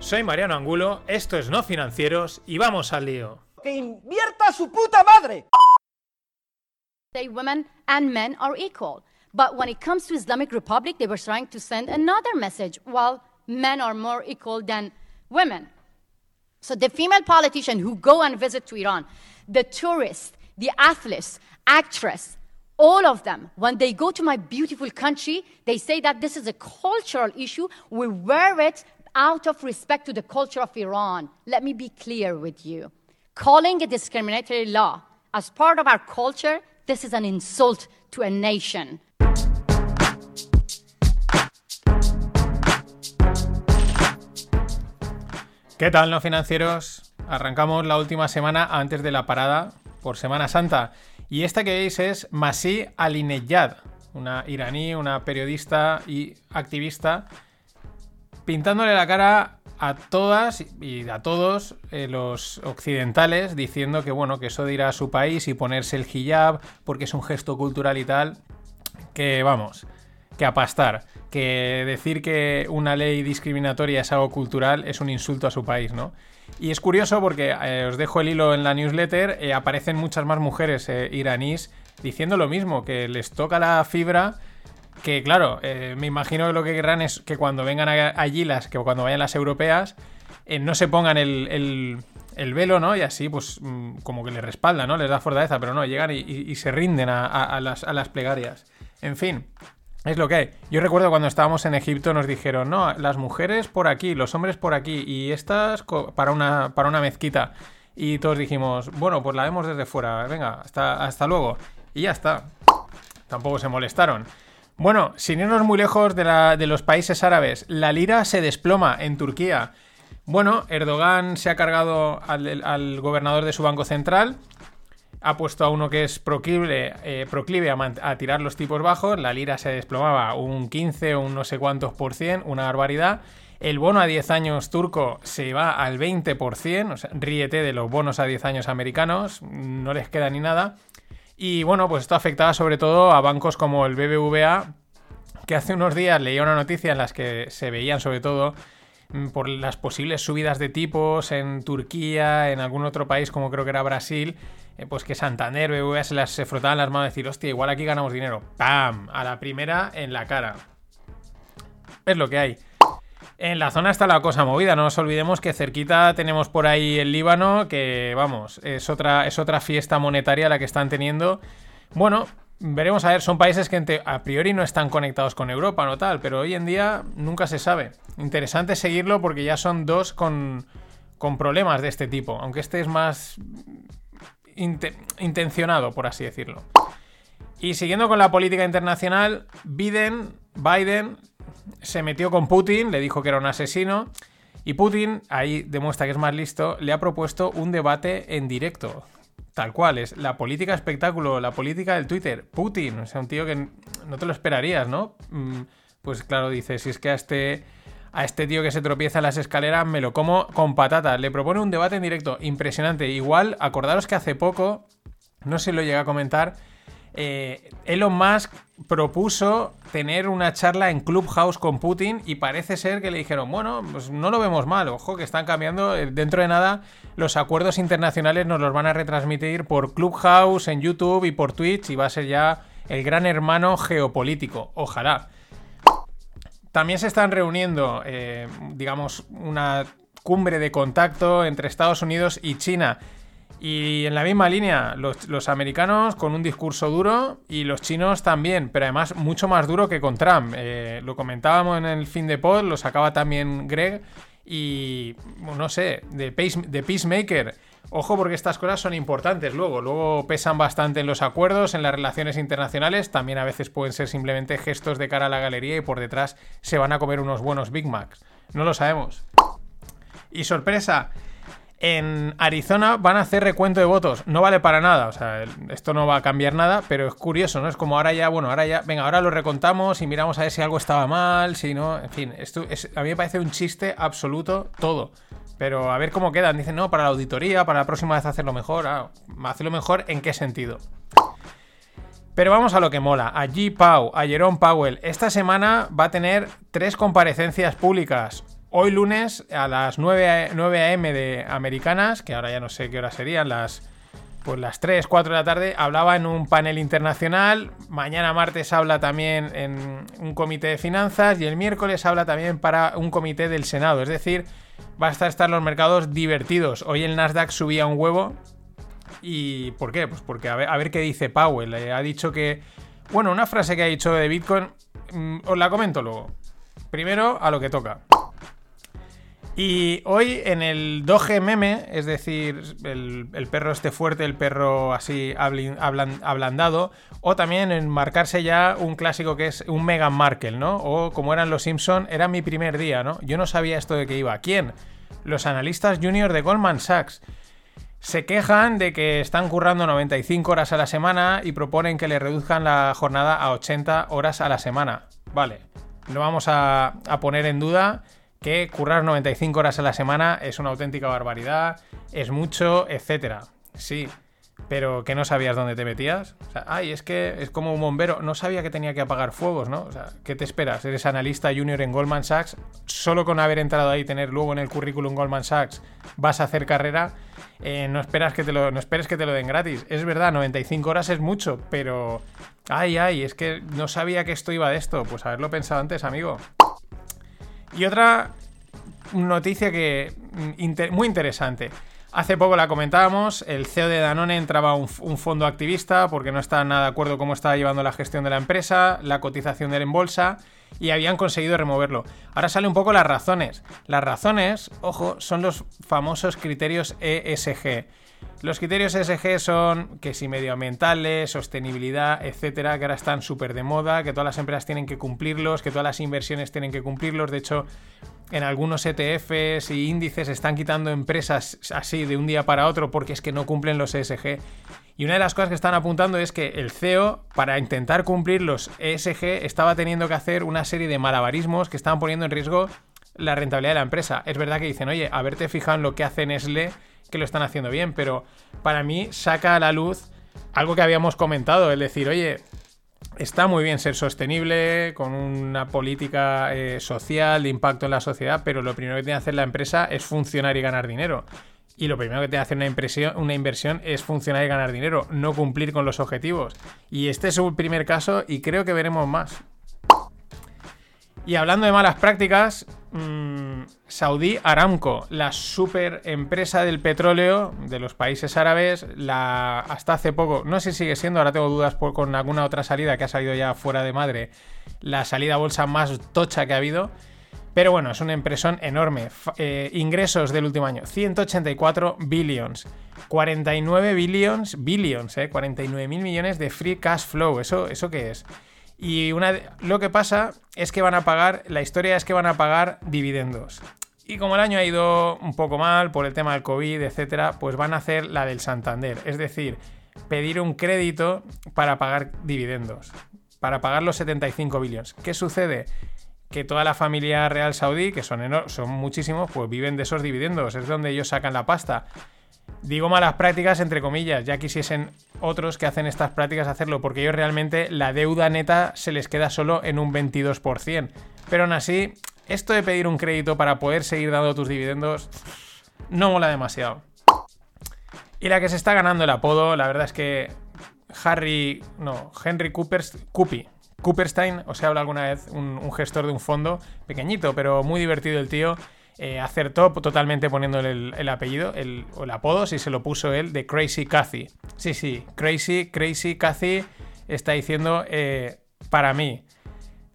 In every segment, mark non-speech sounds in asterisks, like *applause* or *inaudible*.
Soy Mariano Angulo, esto es No Financieros y vamos al lío. ¡Que invierta su puta madre! say women and men are equal. But when it comes to Islamic Republic, they were trying to send another message. Well, men are more equal than women. So the female politician who go and visit to Iran, the tourists, the athletes, actress, all of them, when they go to my beautiful country, they say that this is a cultural issue. We wear it out of respect to the culture of Iran. Let me be clear with you. Calling a discriminatory law as part of our culture, this is an insult to a nation. ¿Qué tal, no financieros? Arrancamos la última semana antes de la parada por Semana Santa. Y esta que veis es Masi Alinejad, una iraní, una periodista y activista, pintándole la cara a todas y a todos eh, los occidentales, diciendo que bueno, que eso de ir a su país y ponerse el hijab porque es un gesto cultural y tal, que vamos, que apastar, que decir que una ley discriminatoria es algo cultural es un insulto a su país, ¿no? Y es curioso porque eh, os dejo el hilo en la newsletter, eh, aparecen muchas más mujeres iraníes diciendo lo mismo, que les toca la fibra, que claro, eh, me imagino que lo que querrán es que cuando vengan a- allí, las, que cuando vayan las europeas, eh, no se pongan el, el- el velo, ¿no? Y así, pues, mm, como que les respalda, ¿no? Les da fortaleza, pero no, llegan y, se rinden a, las, a las plegarias. En fin, es lo que hay. Yo recuerdo cuando estábamos en Egipto nos dijeron, no, las mujeres por aquí, los hombres por aquí y estas para una, para una mezquita. Y todos dijimos, bueno, pues la vemos desde fuera, venga, hasta, hasta luego. Y ya está. Tampoco se molestaron. Bueno, sin irnos muy lejos de, los países árabes, la lira se desploma en Turquía. Bueno, Erdogan se ha cargado al, gobernador de su banco central, ha puesto a uno que es proclive, eh, a, a tirar los tipos bajos, la lira se desplomaba un 15 o un no sé cuántos por cien, una barbaridad. El bono a 10 años turco se va al 20%, o sea, ríete de los bonos a 10 años americanos, no les queda ni nada. Y bueno, pues esto afectaba sobre todo a bancos como el BBVA, que hace unos días leía una noticia en las que se veían sobre todo mm, por las posibles subidas de tipos en Turquía, en algún otro país como creo que era Brasil, eh, pues que Santander, BBVA se, las, frotaban las manos y decir, hostia, igual aquí ganamos dinero. ¡Pam! A la primera en la cara. Es lo que hay. En la zona está la cosa movida, no nos olvidemos que cerquita tenemos por ahí el Líbano, que vamos, es otra, es otra fiesta monetaria la que están teniendo. Bueno, veremos a ver, son países que a priori no están conectados con Europa, no tal, pero hoy en día nunca se sabe. Interesante seguirlo porque ya son dos con, con problemas de este tipo, aunque este es más inte- intencionado, por así decirlo. Y siguiendo con la política internacional, Biden, Biden se metió con Putin, le dijo que era un asesino. Y Putin, ahí demuestra que es más listo, le ha propuesto un debate en directo. Tal cual, es la política espectáculo, la política del Twitter. Putin, o sea, un tío que no te lo esperarías, ¿no? Mm, Pues claro, dice, si es que a este, a este tío que se tropieza en las escaleras me lo como con patatas. Le propone un debate en directo, impresionante. Igual, acordaros que hace poco, no si lo llega a comentar, eh, Elon Musk propuso tener una charla en Clubhouse con Putin y parece ser que le dijeron, bueno, pues no lo vemos mal, ojo que están cambiando, eh, dentro de nada los acuerdos internacionales nos los van a retransmitir por Clubhouse, en YouTube y por Twitch y va a ser ya el gran hermano geopolítico, ojalá. También se están reuniendo, eh, digamos, una cumbre de contacto entre Estados Unidos y China. Y en la misma línea, los, americanos con un discurso duro y los chinos también, pero además mucho más duro que con Trump. Eh, lo comentábamos en el fin de pod, lo sacaba también Greg y, no sé, de, pace- de Peacemaker. Ojo porque estas cosas son importantes luego, luego pesan bastante en los acuerdos, en las relaciones internacionales, también a veces pueden ser simplemente gestos de cara a la galería y por detrás se van a comer unos buenos Big Macs. No lo sabemos. Y sorpresa, en Arizona van a hacer recuento de votos. No vale para nada, o sea, esto no va a cambiar nada, pero es curioso, ¿no? Es como ahora ya, bueno, ahora ya, venga, ahora lo recontamos y miramos a ver si algo estaba mal, si no, en fin, esto es, a mí me parece un chiste absoluto todo. Pero a ver cómo quedan. Dicen, no, para la auditoría, para la próxima vez hacerlo mejor. Ah, hacerlo mejor, ¿en qué sentido? Pero vamos a lo que mola. A G. Pau, a Jerome Powell. Esta semana va a tener tres comparecencias públicas. Hoy lunes a las 9, a- 9 a.m. de americanas, que ahora ya no sé qué hora serían, las, pues las 3, 4 de la tarde, hablaba en un panel internacional. Mañana martes habla también en un comité de finanzas y el miércoles habla también para un comité del Senado. Es decir, va a estar, los mercados divertidos. Hoy el Nasdaq subía un huevo, ¿Y por qué? Pues porque a ver, a ver qué dice Powell. Eh, ha dicho que. Bueno, una frase que ha dicho de Bitcoin. mm, os la comento luego. Primero, a lo que toca. Y hoy en el Doge meme, es decir, el, perro este fuerte, el perro así ablandado, o también en marcarse ya un clásico que es un Meghan Markle, ¿no? O como eran los Simpson, era mi primer día, ¿no? Yo no sabía esto de que iba. ¿Quién? Los analistas junior de Goldman Sachs. Se quejan de que están currando 95 horas a la semana y proponen que le reduzcan la jornada a 80 horas a la semana. Vale, no vamos a poner en duda que currar 95 horas a la semana es una auténtica barbaridad, es mucho, etcétera. Sí, pero que no sabías dónde te metías. O sea, ay, es que es como un bombero, no sabía que tenía que apagar fuegos, ¿no? O sea, ¿qué te esperas? Eres analista junior en Goldman Sachs, solo con haber entrado ahí y tener luego en el currículum Goldman Sachs vas a hacer carrera, eh, no esperas que te lo, no esperes que te lo den gratis. Es verdad, 95 horas es mucho, pero ay, ay, es que no sabía que esto iba de esto. Pues haberlo pensado antes, amigo. Y otra noticia que mm, muy interesante. Hace poco la comentábamos, el CEO de Danone entraba un, un fondo activista porque no está nada de acuerdo cómo estaba llevando la gestión de la empresa, la cotización de él en bolsa y habían conseguido removerlo. Ahora sale un poco las razones. Las razones, ojo, son los famosos criterios ESG. Los criterios ESG son que si medioambientales, sostenibilidad, etcétera, que ahora están súper de moda, que todas las empresas tienen que cumplirlos, que todas las inversiones tienen que cumplirlos. De hecho, en algunos ETFs y índices están quitando empresas así de un día para otro porque es que no cumplen los ESG. Y una de las cosas que están apuntando es que el CEO, para intentar cumplir los ESG, estaba teniendo que hacer una serie de malabarismos que estaban poniendo en riesgo la rentabilidad de la empresa. Es verdad que dicen, oye, haberte fijado en lo que hace Nestlé, que lo están haciendo bien, pero para mí saca a la luz algo que habíamos comentado, es decir, oye, está muy bien ser sostenible, con una política eh, social de impacto en la sociedad, pero lo primero que tiene que hacer la empresa es funcionar y ganar dinero. Y lo primero que tiene que hacer una, impresión, una inversión es funcionar y ganar dinero, no cumplir con los objetivos. Y este es un primer caso y creo que veremos más. Y hablando de malas prácticas, mmm, Saudi Aramco, la super empresa del petróleo de los países árabes, la hasta hace poco, no sé si sigue siendo, ahora tengo dudas con alguna otra salida que ha salido ya fuera de madre, la salida a bolsa más tocha que ha habido. Pero bueno, es una impresión enorme. Eh, ingresos del último año, 184 billions. 49 billions, billions, eh, 49 mil millones de free cash flow. ¿Eso, eso qué es? Y una, lo que pasa es que van a pagar, la historia es que van a pagar dividendos. Y como el año ha ido un poco mal por el tema del COVID, etcétera, pues van a hacer la del Santander. Es decir, pedir un crédito para pagar dividendos. Para pagar los 75 billions. ¿Qué sucede? que toda la familia real saudí, que son, son muchísimos, pues viven de esos dividendos, es donde ellos sacan la pasta. Digo malas prácticas entre comillas, ya quisiesen otros que hacen estas prácticas hacerlo, porque ellos realmente la deuda neta se les queda solo en un 22%. Pero aún así, esto de pedir un crédito para poder seguir dando tus dividendos no mola demasiado. Y la que se está ganando el apodo, la verdad es que Harry, no, Henry Cooperstein, o sea, habla alguna vez un gestor de un fondo pequeñito, pero muy divertido el tío. Eh, acertó totalmente poniéndole el, el apellido, el, o el apodo, si se lo puso él, de Crazy Cathy. Sí, sí, Crazy, Crazy Cathy está diciendo eh, para mí.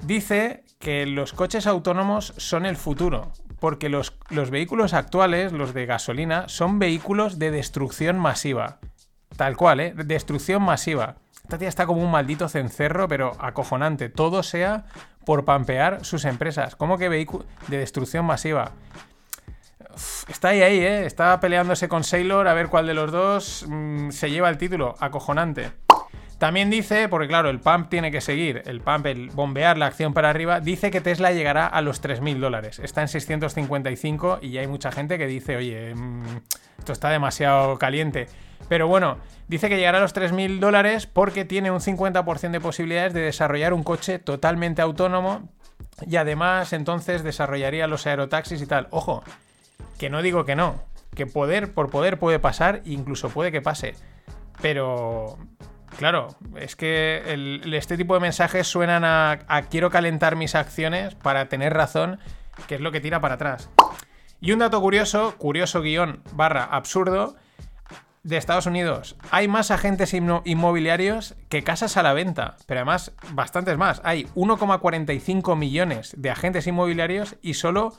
Dice que los coches autónomos son el futuro, porque los, los vehículos actuales, los de gasolina, son vehículos de destrucción masiva. Tal cual, ¿eh? Destrucción masiva. Esta tía está como un maldito cencerro, pero acojonante. Todo sea por pampear sus empresas. ¿Cómo que vehículo de destrucción masiva? está ahí, ahí, ¿eh? Está peleándose con Sailor a ver cuál de los dos mm, se lleva el título. Acojonante. También dice, porque claro, el pump tiene que seguir, el pump, el bombear la acción para arriba, dice que Tesla llegará a los 3.000 dólares. Está en 655 y hay mucha gente que dice, oye, mm, esto está demasiado caliente. Pero bueno, dice que llegará a los 3.000 dólares porque tiene un 50% de posibilidades de desarrollar un coche totalmente autónomo y además entonces desarrollaría los aerotaxis y tal. Ojo, que no digo que no, que poder por poder puede pasar, incluso puede que pase. Pero, claro, es que este tipo de mensajes suenan a, a quiero calentar mis acciones para tener razón, que es lo que tira para atrás. Y un dato curioso, curioso guion barra absurdo, de Estados Unidos. Hay más agentes inmo- inmobiliarios que casas a la venta, pero además bastantes más. Hay 1,45 millones de agentes inmobiliarios y solo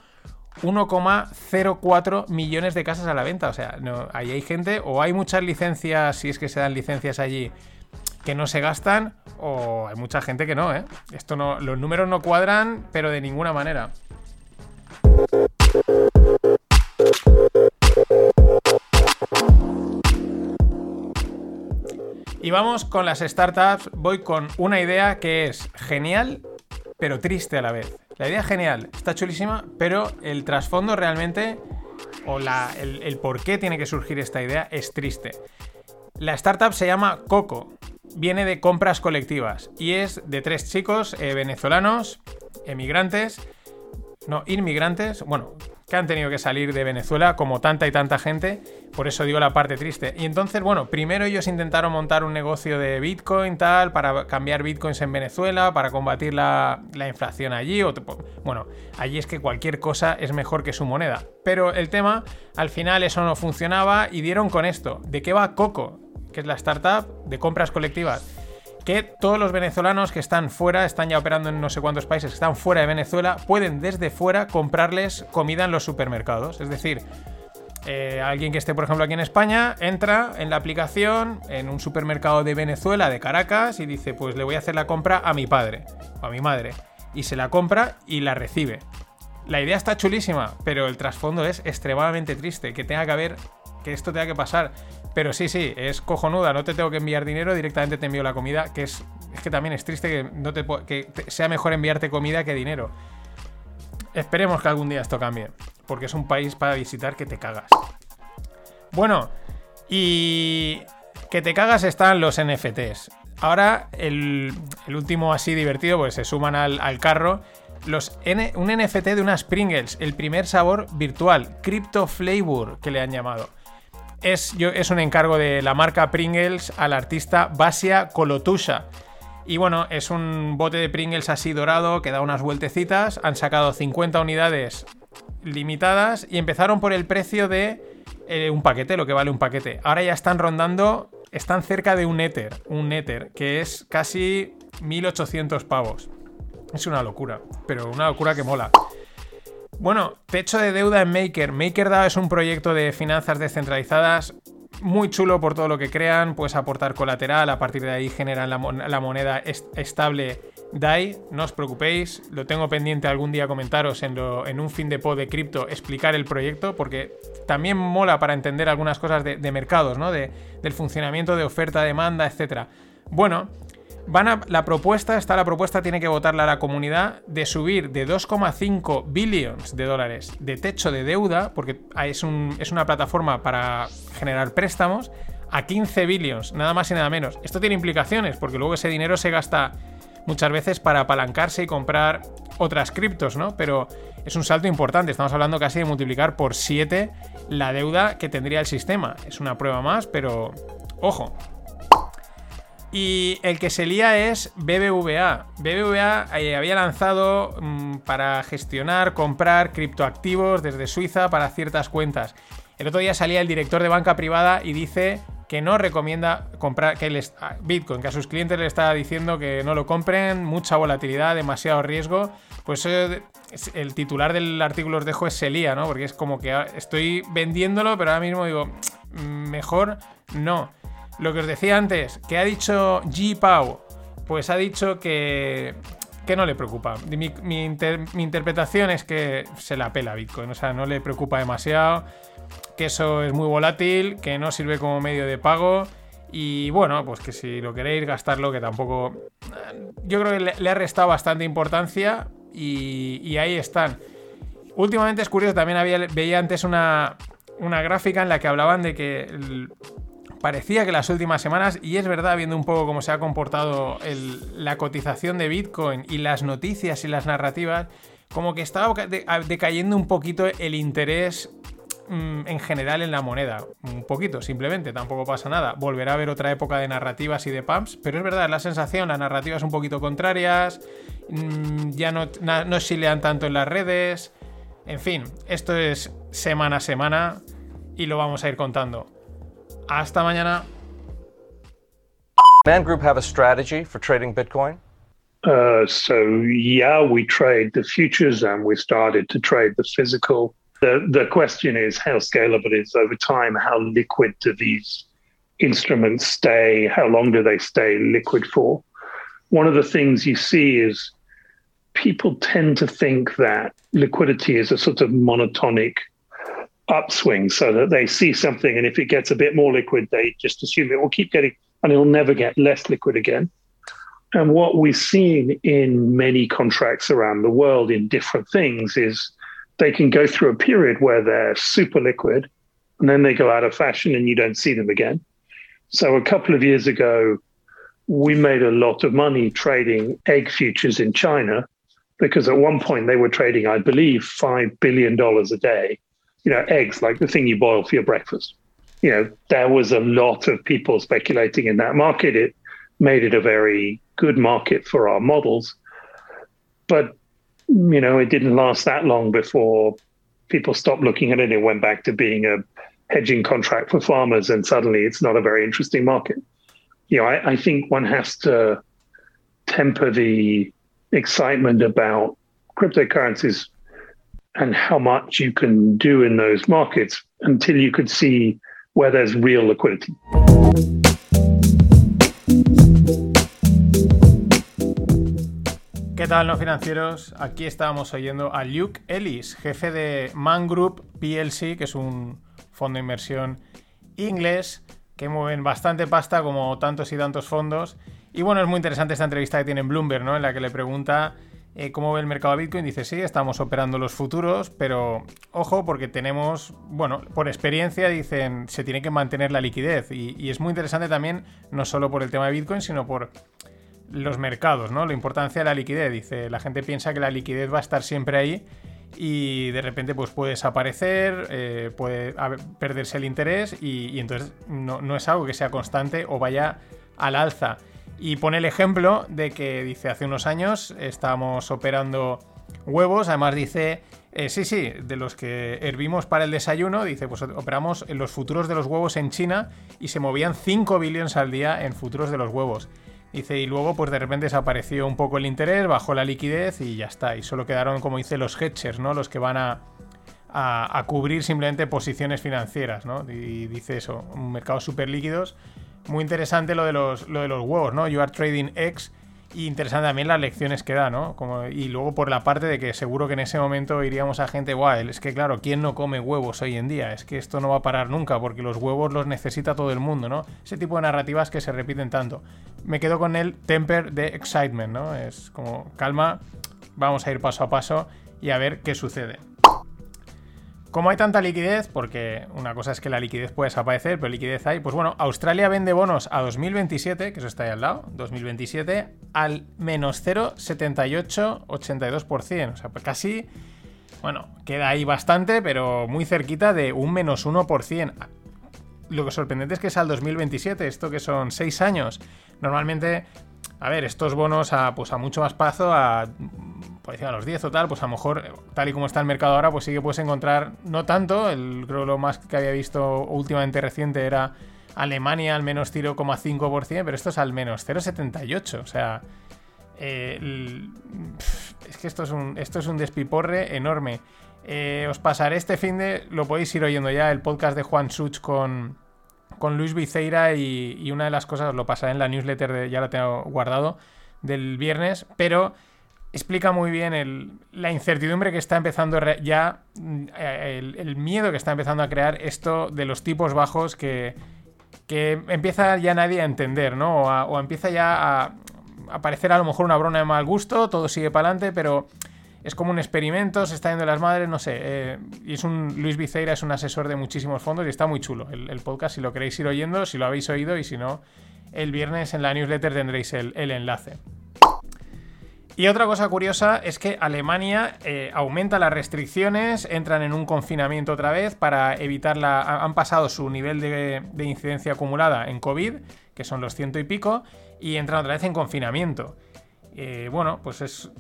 1,04 millones de casas a la venta. O sea, ahí hay gente o hay muchas licencias, si es que se dan licencias allí, que no se gastan, o hay mucha gente que no, ¿eh? Esto no, los números no cuadran, pero de ninguna manera. Y vamos con las startups. Voy con una idea que es genial, pero triste a la vez. La idea genial, está chulísima, pero el trasfondo realmente, o la- el, el por qué tiene que surgir esta idea, es triste. La startup se llama Coco. Viene de compras colectivas y es de tres chicos eh, venezolanos, emigrantes, no, inmigrantes, bueno, que han tenido que salir de Venezuela como tanta y tanta gente, por eso digo la parte triste. Y entonces, bueno, primero ellos intentaron montar un negocio de Bitcoin, tal, para cambiar Bitcoins en Venezuela, para combatir la, la inflación allí, bueno, allí es que cualquier cosa es mejor que su moneda. Pero el tema, al final eso no funcionaba y dieron con esto. ¿De qué va Coco? Que es la startup de compras colectivas que todos los venezolanos que están fuera, están ya operando en no sé cuántos países, que están fuera de Venezuela, pueden desde fuera comprarles comida en los supermercados. Es decir, eh, alguien que esté, por ejemplo, aquí en España, entra en la aplicación, en un supermercado de Venezuela, de Caracas, y dice, pues le voy a hacer la compra a mi padre o a mi madre. Y se la compra y la recibe. La idea está chulísima, pero el trasfondo es extremadamente triste, que tenga que haber, que esto tenga que pasar. Pero sí, sí, es cojonuda, no te tengo que enviar dinero, directamente te envío la comida, que es, es que también es triste que, no te, que sea mejor enviarte comida que dinero. Esperemos que algún día esto cambie, porque es un país para visitar que te cagas. Bueno, y que te cagas están los NFTs. Ahora, el, el último así divertido, pues se suman al, al carro. Los un NFT de unas Pringles, el primer sabor virtual, Crypto Flavor, que le han llamado. Es, yo, es un encargo de la marca Pringles al artista Basia Colotusha. Y bueno, es un bote de Pringles así dorado que da unas vueltecitas. Han sacado 50 unidades limitadas y empezaron por el precio de eh, un paquete, lo que vale un paquete. Ahora ya están rondando, están cerca de un Ether, un Ether, que es casi 1800 pavos. Es una locura, pero una locura que mola. Bueno, techo de deuda en Maker. MakerDAO es un proyecto de finanzas descentralizadas muy chulo por todo lo que crean. Puedes aportar colateral, a partir de ahí generan la, mon- la moneda est- estable DAI. No os preocupéis, lo tengo pendiente algún día comentaros en, lo- en un fin de pod de cripto, explicar el proyecto, porque también mola para entender algunas cosas de, de mercados, ¿no? De- del funcionamiento de oferta, demanda, etc. Bueno, Van a, la propuesta, está la propuesta, tiene que votarla la comunidad, de subir de 2,5 billions de dólares de techo de deuda, porque es, es una plataforma para generar préstamos, a 15 billions, nada más y nada menos. Esto tiene implicaciones, porque luego ese dinero se gasta muchas veces para apalancarse y comprar otras criptos, ¿no? Pero es un salto importante, estamos hablando casi de multiplicar por 7 la deuda que tendría el sistema. Es una prueba más, pero ojo, y el que se lía es BBVA. BBVA eh, había lanzado mm, para gestionar, comprar criptoactivos desde Suiza para ciertas cuentas. El otro día salía el director de banca privada y dice que no recomienda comprar Bitcoin, que a sus clientes le está diciendo que no lo compren, mucha volatilidad, demasiado riesgo. Pues eh, el titular del artículo os dejo es se lía, ¿no? Porque es como que ah, estoy vendiéndolo, pero ahora mismo digo, "Mm, mejor no. Lo que os decía antes, que ha dicho G. Pau, pues ha dicho que que no le preocupa. Mi, interpretación es que se la pela Bitcoin, o sea, no le preocupa demasiado, que eso es muy volátil, que no sirve como medio de pago y bueno, pues que si lo queréis gastarlo, que tampoco... Yo creo que le, ha restado bastante importancia y, ahí están. Últimamente es curioso, también había, veía antes una, una gráfica en la que hablaban de que parecía que las últimas semanas, y es verdad, viendo un poco cómo se ha comportado la cotización de Bitcoin y las noticias y las narrativas, como que estaba decayendo un poquito el interés Mm, en general en la moneda. Un poquito, simplemente, tampoco pasa nada. Volverá a haber otra época de narrativas y de pumps, pero es verdad, la sensación, las narrativas un poquito contrarias, mm, ya no, no lean tanto en las redes. En fin, esto es semana a semana y lo vamos a ir contando. Hasta mañana. Man Group have a strategy for trading Bitcoin? Uh, so yeah, we trade the futures and we started to trade the physical The, the question is how scalable it is over time. How liquid do these instruments stay? How long do they stay liquid for? One of the things you see is people tend to think that liquidity is a sort of monotonic upswing so that they see something and if it gets a bit more liquid they just assume it will keep getting and it'll never get less liquid again and what we've seen in many contracts around the world in different things is they can go through a period where they're super liquid and then they go out of fashion and you don't see them again. So a couple of years ago, we made a lot of money trading egg futures in China because at one point they were trading, I believe, $5 billion a day. You know, eggs, like the thing you boil for your breakfast. You know, there was a lot of people speculating in that market. It made it a very good market for our models. But you know, it didn't last that long before people stopped looking at it. It went back to being a hedging contract for farmers, and suddenly it's not a very interesting market. You know, I, I think one has to temper the excitement about cryptocurrencies and how much you can do in those markets until you could see where there's real liquidity. ¿Qué tal, no financieros? Aquí estábamos oyendo a Luke Ellis, jefe de Man Group PLC, que es un fondo de inversión inglés que mueven bastante pasta como tantos y tantos fondos. Y bueno, es muy interesante esta entrevista que tiene en Bloomberg, ¿no? En la que le pregunta eh, cómo ve el mercado de Bitcoin. Dice, sí, estamos operando los futuros, pero ojo, porque tenemos, bueno, por experiencia dicen, se tiene que mantener la liquidez. Y, es muy interesante también, no solo por el tema de Bitcoin, sino por los mercados, ¿no? La importancia de la liquidez. Dice, la gente piensa que la liquidez va a estar siempre ahí y de repente pues puede desaparecer, eh, puede perderse el interés y, entonces no, es algo que sea constante o vaya al alza. Y pone el ejemplo de que dice hace unos años estábamos operando huevos, además dice, eh, sí, sí, de los que hervimos para el desayuno, dice, pues operamos en los futuros de los huevos en China y se movían 5 billones al día en futuros de los huevos. Dice, y luego pues de repente desapareció un poco el interés, bajó la liquidez y ya está. Y solo quedaron, como dice, los hedgers, ¿no? Los que van a, a, cubrir simplemente posiciones financieras, ¿no? Y dice eso, un mercado súper líquidos. Muy interesante lo de, los, lo de los huevos, ¿no? You are trading X y interesante también las lecciones que da, ¿no? Como, y luego por la parte de que seguro que en ese momento iríamos a gente, guau, es que claro, ¿quién no come huevos hoy en día? Es que esto no va a parar nunca porque los huevos los necesita todo el mundo, ¿no? Ese tipo de narrativas que se repiten tanto. Me quedo con el temper de excitement, ¿no? Es como, calma, vamos a ir paso a paso y a ver qué sucede. Como hay tanta liquidez, porque una cosa es que la liquidez puede desaparecer, pero liquidez hay, pues bueno, Australia vende bonos a 2027, que eso está ahí al lado, 2027, al menos 0,7882%. O sea, pues casi, bueno, queda ahí bastante, pero muy cerquita de un menos 1%. Lo que sorprendente es que es al 2027, esto que son 6 años. Normalmente, a ver, estos bonos a, pues a mucho más plazo, a por a los 10 o tal, pues a lo mejor, tal y como está el mercado ahora, pues sí que puedes encontrar, no tanto, el, creo lo más que había visto últimamente reciente era Alemania al menos 0,5%, pero esto es al menos 0,78%, o sea, eh, es que esto es un, esto es un despiporre enorme. Eh, os pasaré este fin de, lo podéis ir oyendo ya, el podcast de Juan Such con, con Luis Viceira y, una de las cosas, os lo pasaré en la newsletter, de, ya la tengo guardado, del viernes, pero explica muy bien la incertidumbre que está empezando ya, mm, el, miedo que está empezando a crear esto de los tipos bajos que, empieza ya nadie a entender, ¿no? O, empieza ya a, a, parecer a lo mejor una broma de mal gusto, todo sigue para adelante, pero es como un experimento, se está yendo las madres, no sé. Eh, y es un. Luis Viceira es un asesor de muchísimos fondos y está muy chulo el, podcast. Si lo queréis ir oyendo, si lo habéis oído, y si no, el viernes en la newsletter tendréis el, enlace. Y otra cosa curiosa es que Alemania eh, aumenta las restricciones, entran en un confinamiento otra vez para evitar la. Han pasado su nivel de, de incidencia acumulada en COVID, que son los ciento y pico, y entran otra vez en confinamiento. Eh, bueno, pues es,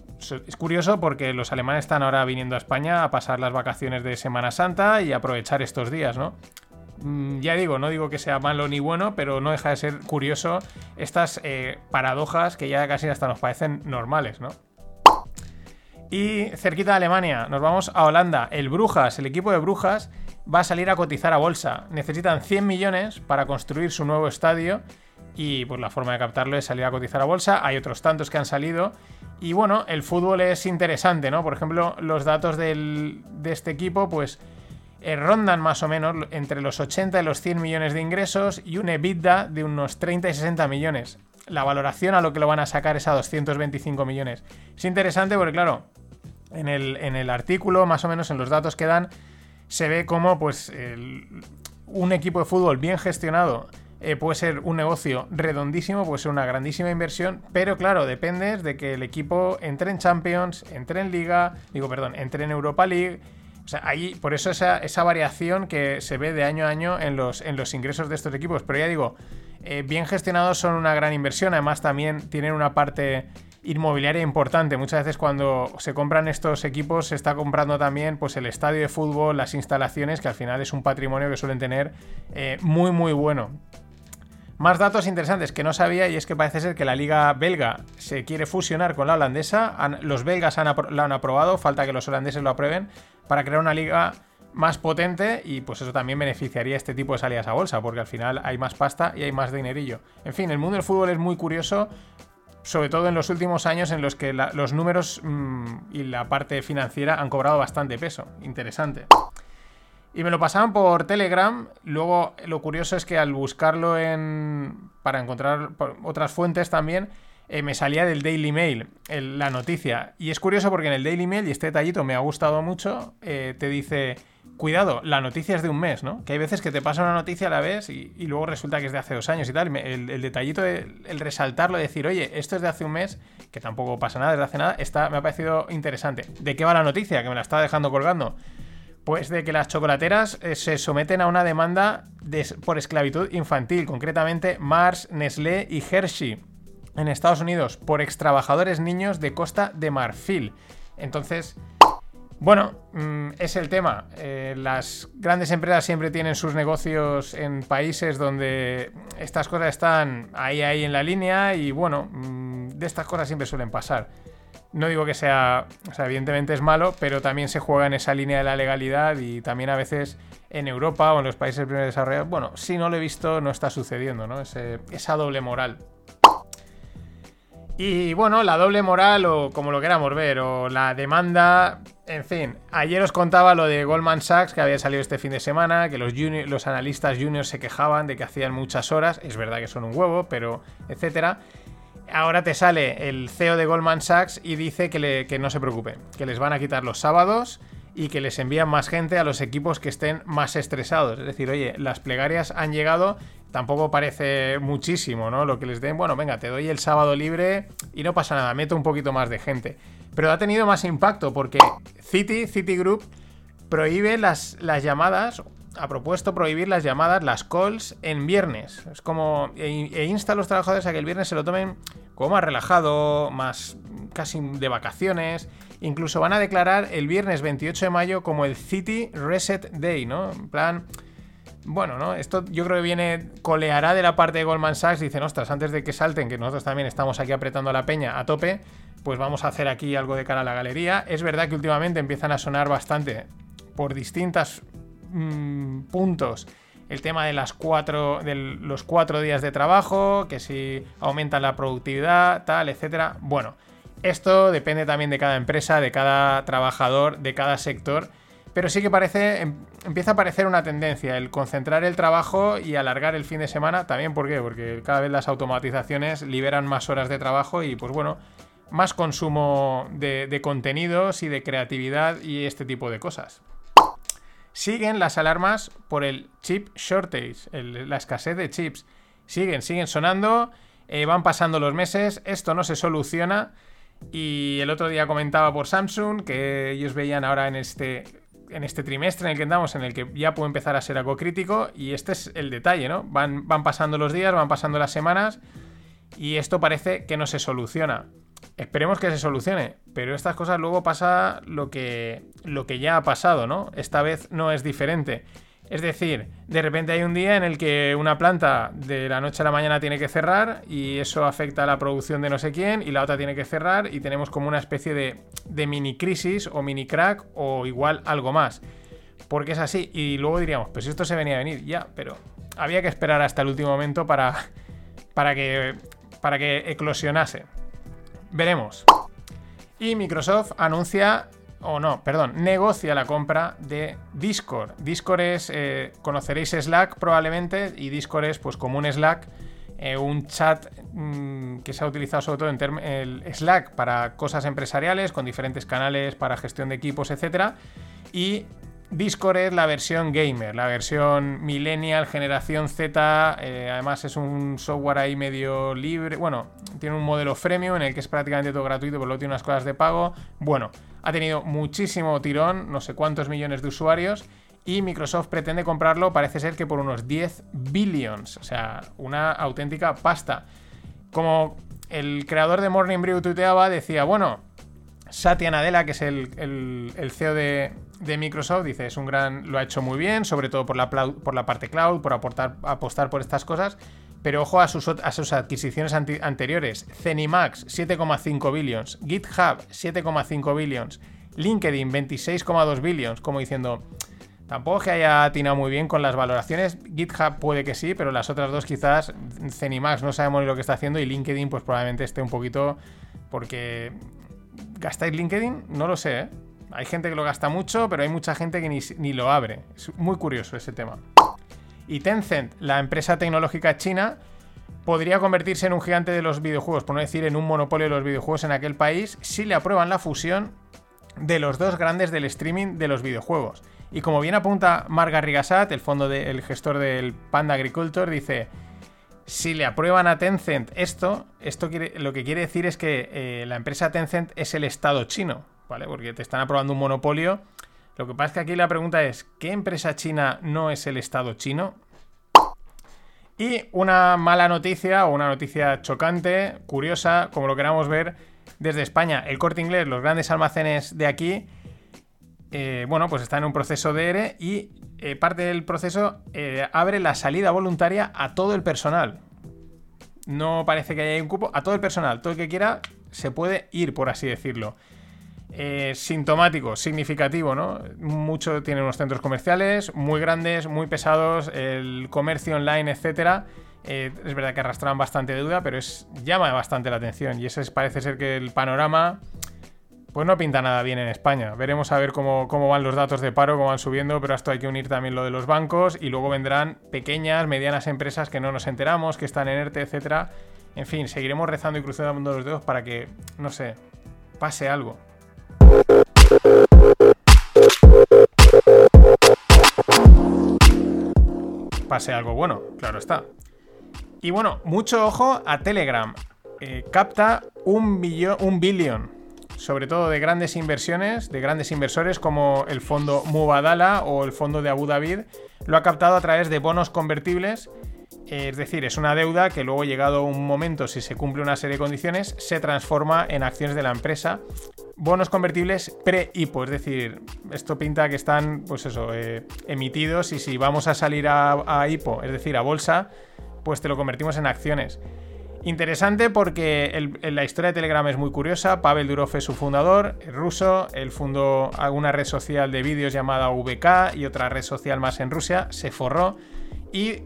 curioso porque los alemanes están ahora viniendo a España a pasar las vacaciones de Semana Santa y aprovechar estos días, ¿no? Mm, ya digo, no digo que sea malo ni bueno, pero no deja de ser curioso estas eh, paradojas que ya casi hasta nos parecen normales, ¿no? Y cerquita de Alemania, nos vamos a Holanda. El Brujas, el equipo de Brujas, va a salir a cotizar a bolsa. Necesitan 100 millones para construir su nuevo estadio y pues la forma de captarlo es salir a cotizar a bolsa. Hay otros tantos que han salido. Y bueno, el fútbol es interesante, ¿no? Por ejemplo, los datos de este equipo, pues eh, rondan más o menos entre los 80 y los 100 millones de ingresos y un EBITDA de unos 30 y 60 millones. La valoración a lo que lo van a sacar es a 225 millones. Es interesante porque, claro, en el, en el artículo, más o menos en los datos que dan, se ve como pues un equipo de fútbol bien gestionado eh, puede ser un negocio redondísimo, puede ser una grandísima inversión, pero claro, depende de que el equipo entre en Champions, entre en Liga, digo, perdón, entre en Europa League. O sea, ahí, por eso esa, esa variación que se ve de año a año en los, en los ingresos de estos equipos. Pero ya digo, eh, bien gestionados son una gran inversión, además también tienen una parte inmobiliaria importante. Muchas veces cuando se compran estos equipos se está comprando también pues, el estadio de fútbol, las instalaciones, que al final es un patrimonio que suelen tener eh, muy muy bueno. Más datos interesantes que no sabía y es que parece ser que la liga belga se quiere fusionar con la holandesa. los belgas han la han aprobado, falta que los holandeses lo aprueben para crear una liga más potente y pues eso también beneficiaría este tipo de salidas a bolsa porque al final hay más pasta y hay más dinerillo. En fin, el mundo del fútbol es muy curioso, sobre todo en los últimos años en los que los números mm, y la parte financiera han cobrado bastante peso. Interesante. Y me lo pasaban por Telegram. Luego, lo curioso es que al buscarlo en. para encontrar otras fuentes también. Eh, me salía del Daily Mail la noticia. Y es curioso porque en el Daily Mail, y este detallito me ha gustado mucho, eh, te dice, cuidado, la noticia es de un mes, ¿no? Que hay veces que te pasa una noticia a la vez y, luego resulta que es de hace dos años y tal. El, detallito, el resaltarlo, decir, oye, esto es de hace un mes, que tampoco pasa nada desde hace nada, está, me ha parecido interesante. ¿De qué va la noticia? Que me la estaba dejando colgando. Pues de que las chocolateras eh, se someten a una demanda por esclavitud infantil, concretamente Mars, Nestlé y Hershey, en Estados Unidos, por extrabajadores niños de Costa de Marfil. Entonces, bueno, mm, es el tema. Eh, las grandes empresas siempre tienen sus negocios en países donde estas cosas están ahí, ahí en la línea y bueno, mm, de estas cosas siempre suelen pasar. No digo que sea, o sea, evidentemente es malo, pero también se juega en esa línea de la legalidad y también a veces en Europa o en los países primeros desarrollados, bueno, si no lo he visto, no está sucediendo, ¿no? esa doble moral. Y bueno, la doble moral o como lo queramos ver, o la demanda, en fin, ayer os contaba lo de Goldman Sachs que había salido este fin de semana, que los, los analistas juniors se quejaban de que hacían muchas horas, es verdad que son un huevo, pero etcétera ahora te sale el CEO de Goldman Sachs y dice que, no se preocupen, que les van a quitar los sábados y que les envían más gente a los equipos que estén más estresados. Es decir, oye, las plegarias han llegado, tampoco parece muchísimo, ¿no? Lo que les den, bueno, venga, te doy el sábado libre y no pasa nada, meto un poquito más de gente. Pero ha tenido más impacto porque Citi, Citigroup, prohíbe las llamadas ha propuesto prohibir las llamadas, las calls, en viernes. Es como. E, e, insta a los trabajadores a que el viernes se lo tomen como más relajado, más casi de vacaciones. Incluso van a declarar el viernes 28 de mayo como el City Reset Day, ¿no? En plan. Bueno, ¿no? Esto yo creo que viene, coleará de la parte de Goldman Sachs. Dicen, ostras, antes de que salten, que nosotros también estamos aquí apretando la peña a tope, pues vamos a hacer aquí algo de cara a la galería. Es verdad que últimamente empiezan a sonar bastante por distintas Mm, puntos el tema de las cuatro de los cuatro días de trabajo, que si aumenta la productividad, tal, etcétera. Bueno, Esto depende también de cada empresa, de cada trabajador, de cada sector, pero sí que parece, em, empieza a parecer una tendencia el concentrar el trabajo y alargar el fin de semana. También, ¿por qué? Porque cada vez las automatizaciones liberan más horas de trabajo y, pues bueno, más consumo de, de contenidos y de creatividad y este tipo de cosas. Siguen las alarmas por el chip shortage, la escasez de chips. Siguen, siguen sonando, eh, van pasando los meses, esto no se soluciona. Y el otro día comentaba por Samsung que ellos veían ahora en este, en este trimestre en el que andamos, en el que ya puede empezar a ser algo crítico. Y este es el detalle, ¿no? Van, van pasando los días, van pasando las semanas y esto parece que no se soluciona. Esperemos que se solucione, pero estas cosas luego pasa lo que, lo que ya ha pasado, ¿no? Esta vez no es diferente. Es decir, de repente hay un día en el que una planta de la noche a la mañana tiene que cerrar y eso afecta a la producción de no sé quién y la otra tiene que cerrar y tenemos como una especie de, de mini crisis o mini crack o igual algo más. Porque es así. Y luego diríamos, pues esto se venía a venir, ya, pero había que esperar hasta el último momento para, para, que, para que eclosionase. Veremos. Y Microsoft anuncia, o no, perdón, negocia la compra de Discord. Discord es, eh, conoceréis Slack probablemente, y Discord es pues como un Slack, eh, un chat mm, que se ha utilizado sobre todo en Slack para cosas empresariales, con diferentes canales para gestión de equipos, etc. Y Discord es la versión gamer, la versión millennial, generación Z. eh, además es un software ahí medio libre. Bueno, tiene un modelo freemium en el que es prácticamente todo gratuito, pero luego tiene unas cosas de pago. Bueno, ha tenido muchísimo tirón, no sé cuántos millones de usuarios. Y Microsoft pretende comprarlo, parece ser que por unos 10 billions. O sea, una auténtica pasta. Como el creador de Morning Brew tuiteaba, decía, bueno, Satya Nadella, que es el, CEO de, de Microsoft, dice, es un gran, lo ha hecho muy bien, sobre todo por la, por la parte cloud, por apostar por estas cosas, pero ojo a sus, adquisiciones anteriores. Zenimax, 7,5 billions, GitHub, 7,5 billions, LinkedIn, 26,2 billions, como diciendo, tampoco que haya atinado muy bien con las valoraciones, GitHub puede que sí, pero las otras dos quizás, Zenimax no sabemos ni lo que está haciendo y LinkedIn pues probablemente esté un poquito porque ¿Gastáis LinkedIn? No lo sé, ¿eh? Hay gente que lo gasta mucho, pero hay mucha gente que ni, ni lo abre. Es muy curioso ese tema. Y Tencent, la empresa tecnológica china, podría convertirse en un gigante de los videojuegos, por no decir en un monopolio de los videojuegos en aquel país, si le aprueban la fusión de los dos grandes del streaming de los videojuegos. Y como bien apunta Marga Rigasat, el fondo del gestor del Panda Agriculture, dice: si le aprueban a Tencent esto, esto lo que quiere decir es que eh, la empresa Tencent es el Estado chino, ¿vale? Porque te están aprobando un monopolio. Lo que pasa es que aquí la pregunta es, ¿qué empresa china no es el Estado chino? Y una mala noticia o una noticia chocante, curiosa, como lo queramos ver, desde España. El corte inglés, los grandes almacenes de aquí, eh, bueno, pues está en un proceso de ERE y eh, parte del proceso eh, abre la salida voluntaria a todo el personal. No parece que haya un cupo, a todo el personal, todo el que quiera se puede ir, por así decirlo. Eh, sintomático, significativo, ¿no? Mucho tienen unos centros comerciales muy grandes, muy pesados, el comercio online, etcétera. Eh, es verdad que arrastran bastante deuda, pero es, llama bastante la atención. Y ese es, parece ser que el panorama pues no pinta nada bien en España. Veremos a ver cómo, cómo van los datos de paro, cómo van subiendo, pero a esto hay que unir también lo de los bancos y luego vendrán pequeñas, medianas empresas que no nos enteramos, que están en ERTE, etcétera. En fin, seguiremos rezando y cruzando los dedos para que, no sé, pase algo. Pase algo bueno, claro está. Y bueno, mucho ojo a Telegram. Eh, capta un, billón, un billón sobre todo de grandes inversiones, de grandes inversores como el fondo Mubadala o el fondo de Abu Dhabi, lo ha captado a través de bonos convertibles. Es decir, es una deuda que luego, llegado un momento, si se cumple una serie de condiciones, se transforma en acciones de la empresa. Bonos convertibles pre-IPO, es decir, esto pinta que están, pues eso, eh, emitidos y si vamos a salir a, a es decir, a bolsa, pues te lo convertimos en acciones. Interesante porque la historia de Telegram es muy curiosa. Pavel Durov es su fundador, es ruso. Él fundó una red social de vídeos llamada VK y otra red social más en Rusia. Se forró y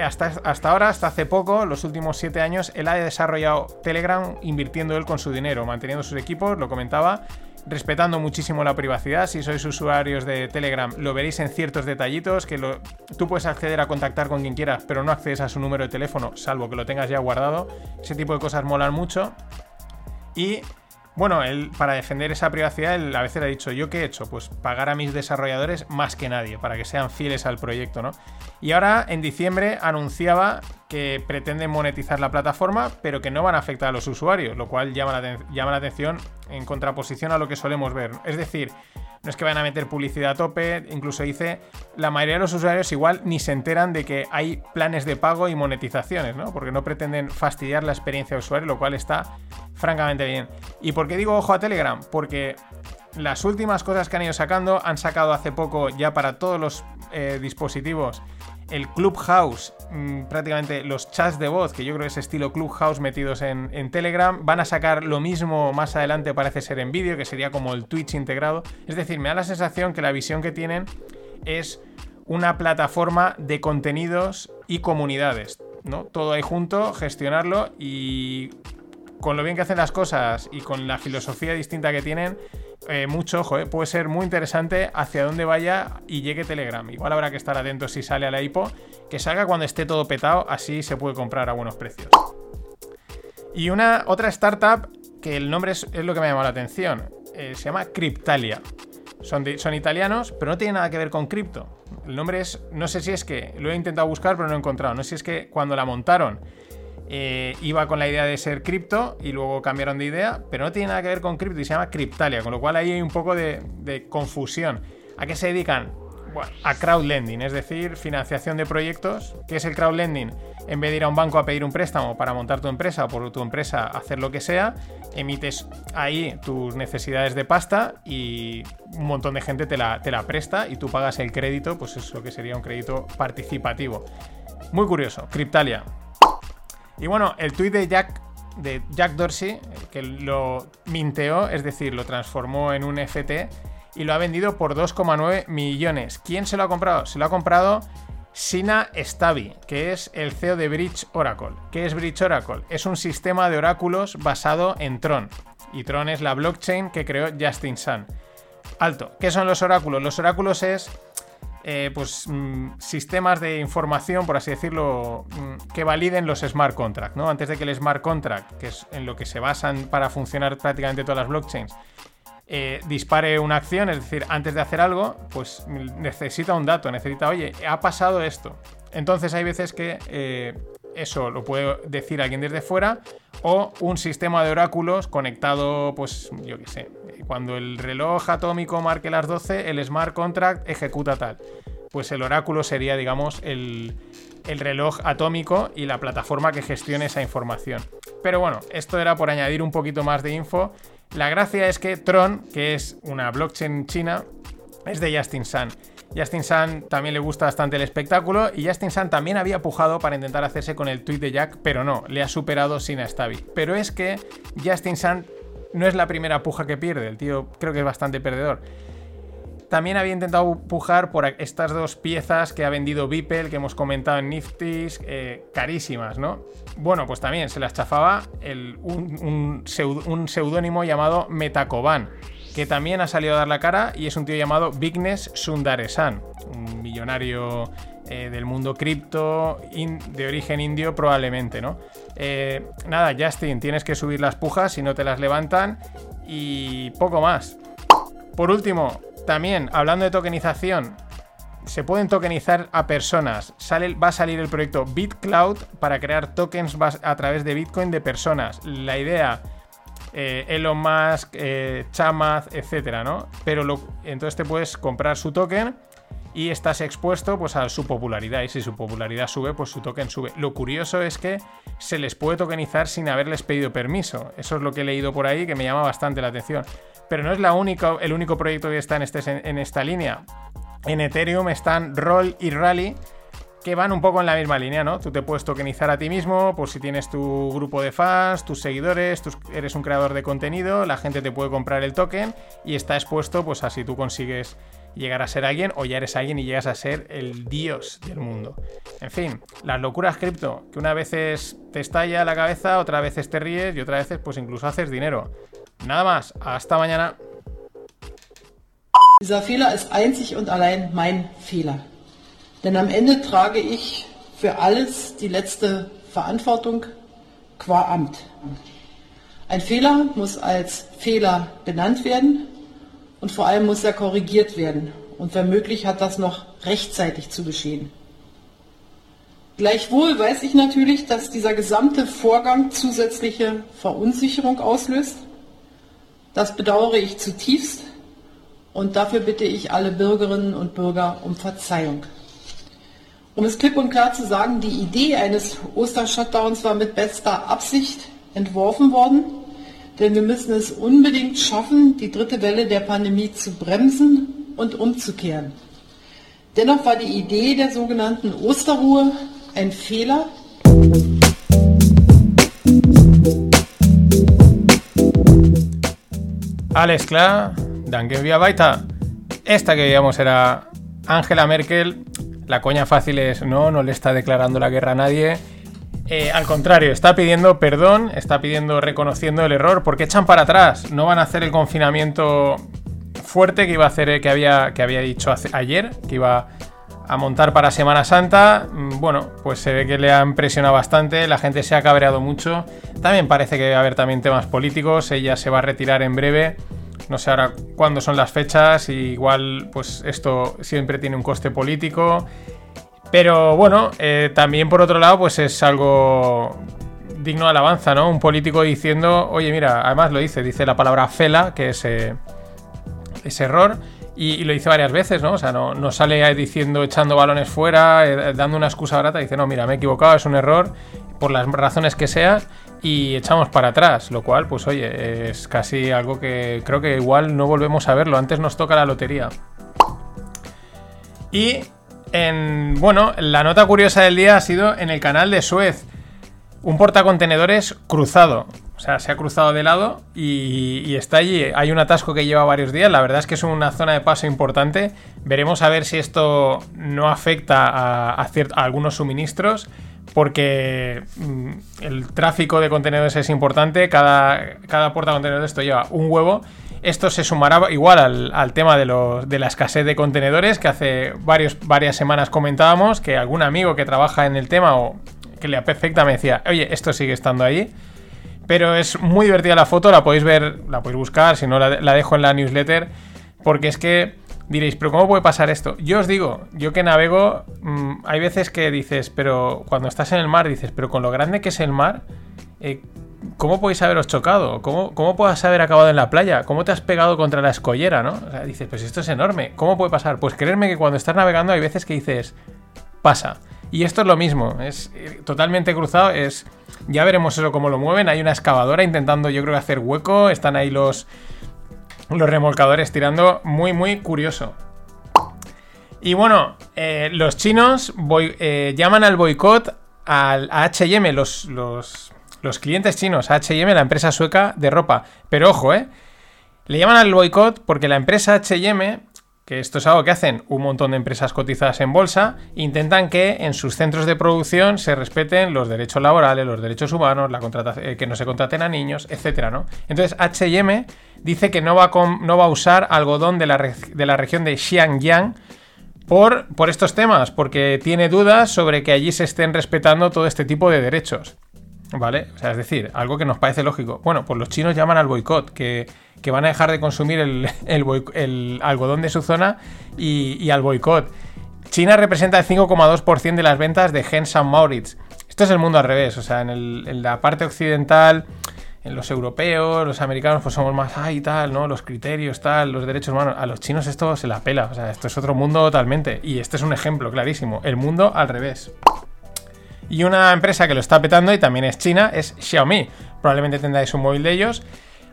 hasta, hasta ahora, hasta hace poco, los últimos siete años, él ha desarrollado Telegram invirtiendo él con su dinero, manteniendo sus equipos, lo comentaba, respetando muchísimo la privacidad. Si sois usuarios de Telegram, lo veréis en ciertos detallitos, que lo, tú puedes acceder a contactar con quien quieras, pero no accedes a su número de teléfono, salvo que lo tengas ya guardado. Ese tipo de cosas molan mucho. Y bueno, él, para defender esa privacidad, él a veces ha dicho, ¿yo qué he hecho? Pues pagar a mis desarrolladores más que nadie, para que sean fieles al proyecto, ¿no? Y ahora, en diciembre, anunciaba que pretenden monetizar la plataforma, pero que no van a afectar a los usuarios, lo cual llama la, llama la atención en contraposición a lo que solemos ver. Es decir, no es que vayan a meter publicidad a tope, incluso dice, la mayoría de los usuarios igual ni se enteran de que hay planes de pago y monetizaciones, ¿no? Porque no pretenden fastidiar la experiencia de usuario, lo cual está francamente bien. ¿Y por qué digo ojo a Telegram? Porque las últimas cosas que han ido sacando, han sacado hace poco ya para todos los eh, dispositivos el Clubhouse, mm, prácticamente los chats de voz, que yo creo que es estilo Clubhouse metidos en, en, Telegram, van a sacar lo mismo más adelante, parece ser en vídeo, que sería como el Twitch integrado. Es decir, me da la sensación que la visión que tienen es una plataforma de contenidos y comunidades, ¿no? Todo ahí junto, gestionarlo y con lo bien que hacen las cosas y con la filosofía distinta que tienen, eh, mucho ojo, eh, puede ser muy interesante hacia dónde vaya y llegue Telegram. Igual habrá que estar atentos si sale a la IPO, que salga cuando esté todo petado, así se puede comprar a buenos precios. Y una otra startup que el nombre es, lo que me ha llamado la atención, eh, se llama Cryptalia. Son, son italianos, pero no tiene nada que ver con cripto. El nombre es, no sé si es que, lo he intentado buscar, pero no he encontrado. No sé si es que cuando la montaron eh, iba con la idea de ser cripto y luego cambiaron de idea, pero no tiene nada que ver con cripto y se llama Cryptalia, con lo cual ahí hay un poco de, confusión. ¿A qué se dedican? a crowdlending, es decir, financiación de proyectos. ¿Qué es el crowdlending? En vez de ir a un banco a pedir un préstamo para montar tu empresa o por tu empresa hacer lo que sea, emites ahí tus necesidades de pasta y un montón de gente te la, presta y tú pagas el crédito, pues es lo que sería un crédito participativo. Muy curioso, Cryptalia. Y bueno, el tuit de Jack, de Jack Dorsey, que lo minteó, es decir, lo transformó en un FT y lo ha vendido por 2,9 millones. ¿Quién se lo ha comprado? Se lo ha comprado Sina Stavi, que es el CEO de Bridge Oracle. ¿Qué es Bridge Oracle? Es un sistema de oráculos basado en Tron. Y Tron es la blockchain que creó Justin Sun. Alto. ¿Qué son los oráculos? Los oráculos es eh, pues, mm, sistemas de información, por así decirlo, mm, que validen los smart contracts. ¿no? Antes de que el smart contract, que es en lo que se basan para funcionar prácticamente todas las blockchains, eh, dispare una acción, es decir, antes de hacer algo, pues necesita un dato, necesita, oye, ha pasado esto. Entonces hay veces que eh, eso lo puede decir alguien desde fuera o un sistema de oráculos conectado, pues yo qué sé, cuando el reloj atómico marque las 12, el smart contract ejecuta tal. Pues el oráculo sería, digamos, el, reloj atómico y la plataforma que gestione esa información. Pero bueno, esto era por añadir un poquito más de info. La gracia es que Tron, que es una blockchain china, es de Justin Sun. Justin Sun también le gusta bastante el espectáculo y Justin Sun también había pujado para intentar hacerse con el tweet de Jack, pero no, le ha superado sin Stavi. Pero es que Justin Sun no es la primera puja que pierde, el tío creo que es bastante perdedor. También había intentado pujar por estas dos piezas que ha vendido Beeple, que hemos comentado en Nifty's, eh, carísimas, ¿no? Bueno, pues también se las chafaba un, un seudónimo llamado Metacoban, que también ha salido a dar la cara y es un tío llamado Vignes Sundaresan, un millonario eh, del mundo cripto, de origen indio probablemente, ¿no? Eh, nada, Justin, tienes que subir las pujas si no te las levantan y poco más. Por último, también hablando de tokenización, se pueden tokenizar a personas. Sale, va a salir el proyecto BitCloud para crear tokens a través de Bitcoin de personas. La idea, eh, Elon Musk, eh, Chamath, etcétera, ¿no? Pero entonces te puedes comprar su token y estás expuesto pues, a su popularidad. Y si su popularidad sube, pues su token sube. Lo curioso es que se les puede tokenizar sin haberles pedido permiso. Eso es lo que he leído por ahí que me llama bastante la atención. Pero no es la única, el único proyecto que está en, este, en esta línea. En Ethereum están Roll y Rally que van un poco en la misma línea, ¿no? Tú te puedes tokenizar a ti mismo por si tienes tu grupo de fans, tus seguidores, eres un creador de contenido, la gente te puede comprar el token y está expuesto pues así tú consigues llegar a ser alguien o ya eres alguien y llegas a ser el dios del mundo. En fin, las locuras cripto, que una vez te estalla la cabeza, otra vez te ríes y otra vez pues incluso haces dinero. Nada más, hasta mañana. Dieser Fehler ist einzig und allein mein Fehler. Denn am Ende trage ich für alles die letzte Verantwortung qua Amt. Ein Fehler muss als Fehler benannt werden und vor allem muss er korrigiert werden. Und wenn möglich hat das noch rechtzeitig zu geschehen. Gleichwohl weiß ich natürlich, dass dieser gesamte Vorgang zusätzliche Verunsicherung auslöst. Das bedauere ich zutiefst und dafür bitte ich alle Bürgerinnen und Bürger um Verzeihung. Um es klipp und klar zu sagen, die Idee eines Ostershutdowns war mit bester Absicht entworfen worden, denn wir müssen es unbedingt schaffen, die dritte Welle der Pandemie zu bremsen und umzukehren. Dennoch war die Idee der sogenannten Osterruhe ein Fehler. Alles klar, danke via baita. Esta que veíamos era Angela Merkel. La coña fácil es no, no le está declarando la guerra a nadie. Eh, al contrario, está pidiendo perdón, está pidiendo reconociendo el error, porque echan para atrás. No van a hacer el confinamiento fuerte que iba a hacer, que había, que había dicho ayer, que iba a montar para Semana Santa. Mm, bueno, pues se ve que le han presionado bastante, la gente se ha cabreado mucho. También parece que va a haber también temas políticos, ella se va a retirar en breve. No sé ahora cuándo son las fechas, y igual pues esto siempre tiene un coste político. Pero bueno, eh, también por otro lado, pues es algo digno de alabanza, ¿no? Un político diciendo, oye, mira, además lo dice, dice la palabra fela, que es eh, error, y, lo dice varias veces, ¿no? O sea, no, no sale diciendo, echando balones fuera, eh, dando una excusa barata, dice, no, mira, me he equivocado, es un error, por las razones que sea, y echamos para atrás, lo cual, pues oye, es casi algo que creo que igual no volvemos a verlo, antes nos toca la lotería. Y en, bueno, la nota curiosa del día ha sido en el canal de Suez. Un portacontenedores cruzado. O sea, se ha cruzado de lado y, está allí. Hay un atasco que lleva varios días. La verdad es que es una zona de paso importante. Veremos a ver si esto no afecta a, algunos suministros. Porque mm, el tráfico de contenedores es importante. Cada, cada portacontenedores esto lleva un huevo. Esto se sumará igual al, tema de, la escasez de contenedores que hace varios, varias semanas comentábamos, que algún amigo que trabaja en el tema o que le afecta me decía, oye, esto sigue estando ahí. Pero es muy divertida la foto, la podéis ver, la podéis buscar, si no la, dejo en la newsletter, porque es que diréis, pero ¿cómo puede pasar esto? Yo os digo, yo que navego, mm, hay veces que dices, pero cuando estás en el mar, dices, pero con lo grande que es el mar, eh, ¿cómo podéis haberos chocado? ¿Cómo, ¿Cómo puedes haber acabado en la playa? ¿Cómo te has pegado contra la escollera, no? O sea, dices, pues esto es enorme. ¿Cómo puede pasar? Pues creerme que cuando estás navegando hay veces que dices, pasa. Y esto es lo mismo, es eh, totalmente cruzado, es... Ya veremos eso cómo lo mueven. Hay una excavadora intentando, yo creo que hacer hueco. Están ahí los, los remolcadores tirando. Muy, muy curioso. Y bueno, eh, los chinos eh, llaman al boicot al, a HM, los, los los clientes chinos, HM, la empresa sueca de ropa. Pero ojo, ¿eh? Le llaman al boicot porque la empresa HM, que esto es algo que hacen un montón de empresas cotizadas en bolsa, intentan que en sus centros de producción se respeten los derechos laborales, los derechos humanos, eh, que no se contraten a niños, etcétera, ¿no? Entonces HM dice que no va, a no va a usar algodón de la, de la región de Xiangyang por, por estos temas, porque tiene dudas sobre que allí se estén respetando todo este tipo de derechos. ¿Vale? O sea, es decir, algo que nos parece lógico. Bueno, pues los chinos llaman al boicot, que, van a dejar de consumir el, *laughs* algodón de su zona y, al boicot. China representa el 5,2% de las ventas de Gen San Maurits. Esto es el mundo al revés, o sea, en, la parte occidental, en los europeos, los americanos, pues somos más, ay, tal, ¿no? Los criterios, tal, los derechos humanos. A los chinos esto se la pela, o sea, esto es otro mundo totalmente. Y este es un ejemplo clarísimo, el mundo al revés. Y una empresa que lo está petando y también es china es Xiaomi. Probablemente tendráis un móvil de ellos.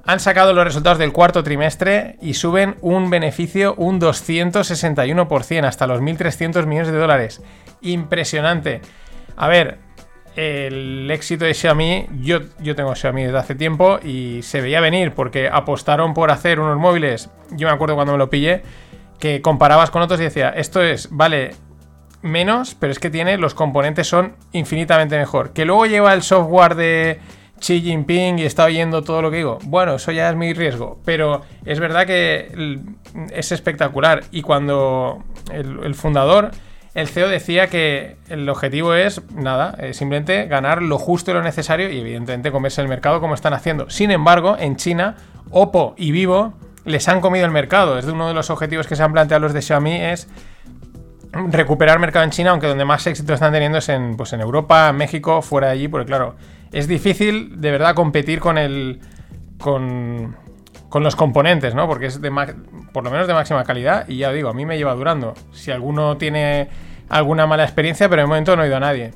Han sacado los resultados del cuarto trimestre y suben un beneficio un 261% hasta los 1.300 millones de dólares. Impresionante. A ver, el éxito de Xiaomi, yo, yo tengo Xiaomi desde hace tiempo y se veía venir porque apostaron por hacer unos móviles, yo me acuerdo cuando me lo pillé, que comparabas con otros y decía, esto es, vale, menos, pero es que tiene, los componentes son infinitamente mejor. Que luego lleva el software de Xi Jinping y está oyendo todo lo que digo. Bueno, eso ya es mi riesgo, pero es verdad que es espectacular. Y cuando el, fundador, el CEO decía que el objetivo es, nada, simplemente ganar lo justo y lo necesario y evidentemente comerse el mercado como están haciendo. Sin embargo, en China, Oppo y Vivo les han comido el mercado. Es de uno de los objetivos que se han planteado los de Xiaomi es recuperar mercado en China, aunque donde más éxito están teniendo es en, pues en Europa, México, fuera de allí, porque claro, es difícil de verdad competir con el. con. con los componentes, ¿no? Porque es de por lo menos de máxima calidad, y ya digo, a mí me lleva durando. Si alguno tiene alguna mala experiencia, pero de momento no he ido a nadie.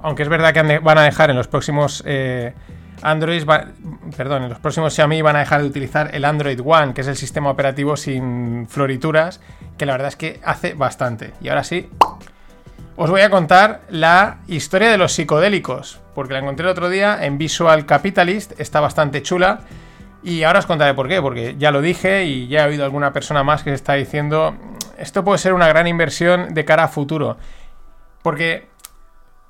Aunque es verdad que van a dejar en los próximos. Eh, Android, perdón, en los próximos Xiaomi van a dejar de utilizar el Android One, que es el sistema operativo sin florituras, que la verdad es que hace bastante. Y ahora sí, os voy a contar la historia de los psicodélicos, porque la encontré el otro día en Visual Capitalist, está bastante chula. Y ahora os contaré por qué, porque ya lo dije y ya he oído alguna persona más que está diciendo, esto puede ser una gran inversión de cara a futuro. Porque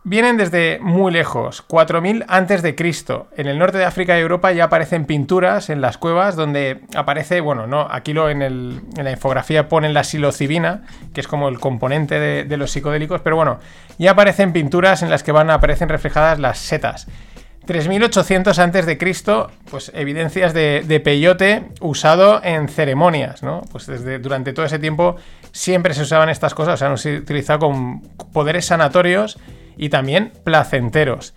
Vienen desde muy lejos, 4000 antes de Cristo. En el norte de África y Europa ya aparecen pinturas en las cuevas donde aparece, bueno, no, aquí lo en, la infografía ponen la psilocibina, que es como el componente de, los psicodélicos, pero bueno, ya aparecen pinturas en las que van aparecen reflejadas las setas. 3800 antes de Cristo, pues evidencias de, peyote usado en ceremonias, ¿no? Pues desde durante todo ese tiempo siempre se usaban estas cosas, se han utilizado con poderes sanatorios y también placenteros.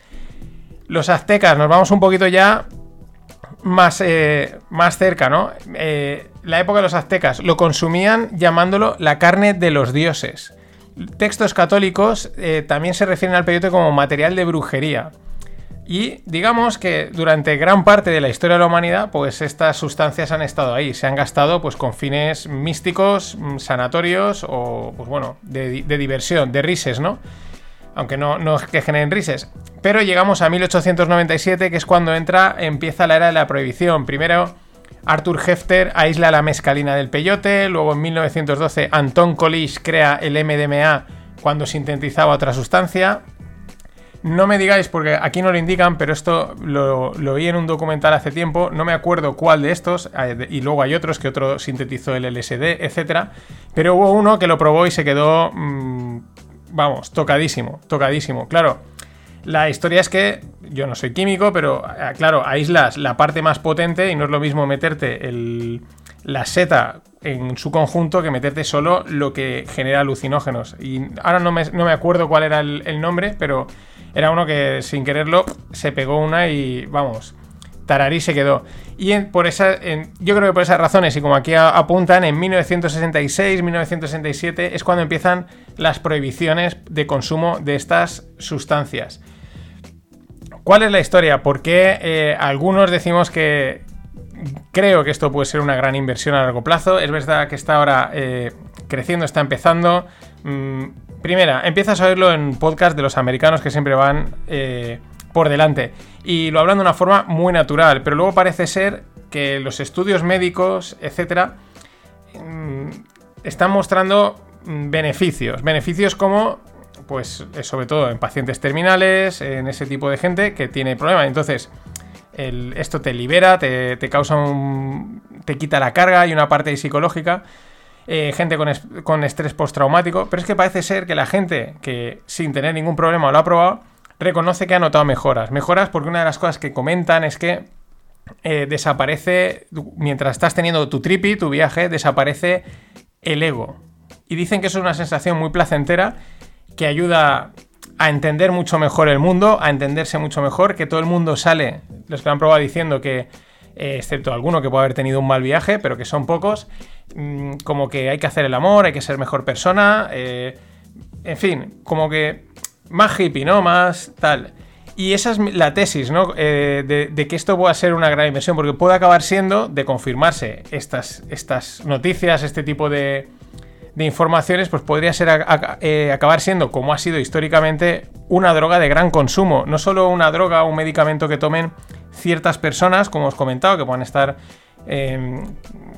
Los aztecas, nos vamos un poquito ya más, eh, más cerca, ¿no? Eh, la época de los aztecas lo consumían llamándolo la carne de los dioses. Textos católicos eh, también se refieren al peyote como material de brujería. Y digamos que durante gran parte de la historia de la humanidad, pues estas sustancias han estado ahí, se han gastado pues con fines místicos, mm, sanatorios o, pues bueno, de, de diversión, de rises, ¿no? Aunque no, no que generen rises. Pero llegamos a 1897, que es cuando entra, empieza la era de la prohibición. Primero, Arthur Hefter aísla la mescalina del peyote, luego en 1912 Anton Colich crea el MDMA cuando sintetizaba otra sustancia. No me digáis, porque aquí no lo indican, pero esto lo, lo, vi en un documental hace tiempo, no me acuerdo cuál de estos, eh, y luego hay otros que otro sintetizó el LSD, etc. Pero hubo uno que lo probó y se quedó mm, vamos, tocadísimo, tocadísimo. Claro, la historia es que yo no soy químico, pero eh, claro, aíslas la parte más potente y no es lo mismo meterte el, la seta en su conjunto que meterte solo lo que genera alucinógenos. Y ahora no me, no me acuerdo cuál era el, nombre, pero era uno que sin quererlo se pegó una y vamos, Tararí se quedó. Y por esa, yo creo que por esas razones, y como aquí apuntan, en 1966, 1967 es cuando empiezan las prohibiciones de consumo de estas sustancias. ¿Cuál es la historia? ¿Por qué eh, algunos decimos que creo que esto puede ser una gran inversión a largo plazo? Es verdad que está ahora eh, creciendo, está empezando. Mm, primera, empiezas a oírlo en podcast de los americanos que siempre van eh, por delante. Y lo hablan de una forma muy natural, pero luego parece ser que los estudios médicos, etcétera, mm, están mostrando mm, beneficios. Beneficios como, pues, eh, sobre todo en pacientes terminales, en ese tipo de gente que tiene problemas. Entonces, esto te libera, te, causa un. te quita la carga y una parte psicológica. Eh, gente con, con estrés postraumático. Pero es que parece ser que la gente que sin tener ningún problema lo ha probado reconoce que ha notado mejoras. Mejoras porque una de las cosas que comentan es que eh, desaparece, mientras estás teniendo tu tripi, tu viaje, desaparece el ego. Y dicen que eso es una sensación muy placentera que ayuda a entender mucho mejor el mundo, a entenderse mucho mejor, que todo el mundo sale, los que lo han probado diciendo que, eh, excepto alguno que puede haber tenido un mal viaje, pero que son pocos, mm, como que hay que hacer el amor, hay que ser mejor persona, eh, en fin, como que más hippie, ¿no? Más tal. Y esa es la tesis, ¿no? Eh, de, que esto pueda ser una gran inversión, porque puede acabar siendo, de confirmarse estas, estas noticias, este tipo de, de informaciones, pues podría ser eh, acabar siendo, como ha sido históricamente, una droga de gran consumo. No solo una droga un medicamento que tomen ciertas personas, como os he comentado, que puedan estar eh,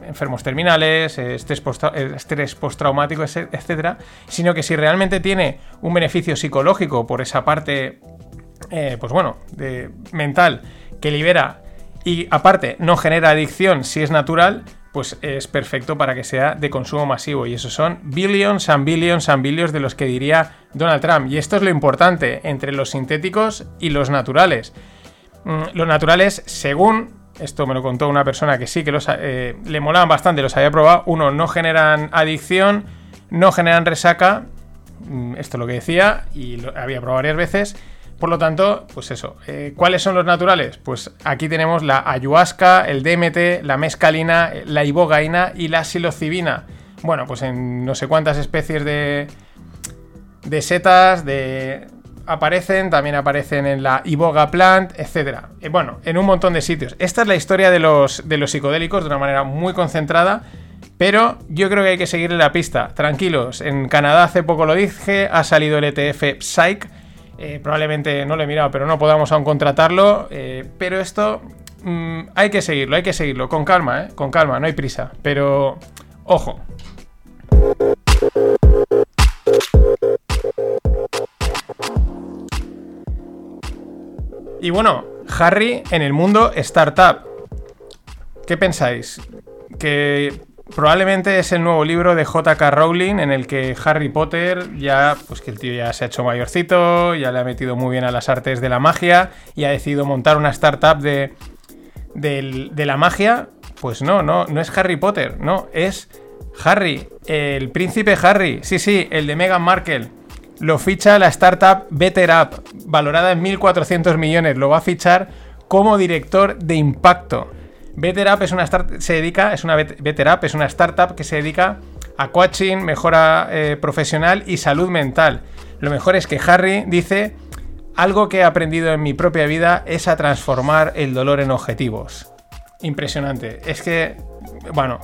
enfermos terminales, eh, estrés, post estrés postraumático, etcétera, sino que si realmente tiene un beneficio psicológico por esa parte, eh, pues bueno, de mental que libera y aparte no genera adicción si es natural, pues es perfecto para que sea de consumo masivo. Y esos son billions and billions and billions de los que diría Donald Trump. Y esto es lo importante entre los sintéticos y los naturales. Mm, los naturales, según esto me lo contó una persona que sí que los, eh, le molaban bastante, los había probado. Uno, no generan adicción, no generan resaca. Mm, esto es lo que decía y lo había probado varias veces. Por lo tanto, pues eso. Eh, ¿Cuáles son los naturales? Pues aquí tenemos la ayahuasca, el DMT, la mescalina, la ibogaina y la psilocibina. Bueno, pues en no sé cuántas especies de, de setas, de aparecen, también aparecen en la Iboga Plant, etc. Eh, bueno, en un montón de sitios. Esta es la historia de los, de los psicodélicos de una manera muy concentrada, pero yo creo que hay que seguirle la pista. Tranquilos, en Canadá hace poco lo dije, ha salido el ETF Psych. Eh, probablemente no lo he mirado, pero no podamos aún contratarlo. Eh, pero esto mm, hay que seguirlo, hay que seguirlo, con calma, con calma, no hay prisa. Pero, ojo. Y bueno, Harry en el mundo startup. ¿Qué pensáis? Que probablemente es el nuevo libro de JK Rowling en el que Harry Potter ya, pues que el tío ya se ha hecho mayorcito, ya le ha metido muy bien a las artes de la magia y ha decidido montar una startup de, de, la magia. Pues no, no, no es Harry Potter, no, es Harry, el príncipe Harry, sí, sí, el de Meghan Markle lo ficha la startup Better Up, valorada en 1.400 millones. Lo va a fichar como director de impacto. Better Up es una se dedica, es una es una startup que se dedica a coaching, mejora eh, profesional y salud mental. Lo mejor es que Harry dice algo que he aprendido en mi propia vida es a transformar el dolor en objetivos. Impresionante. Es que, bueno,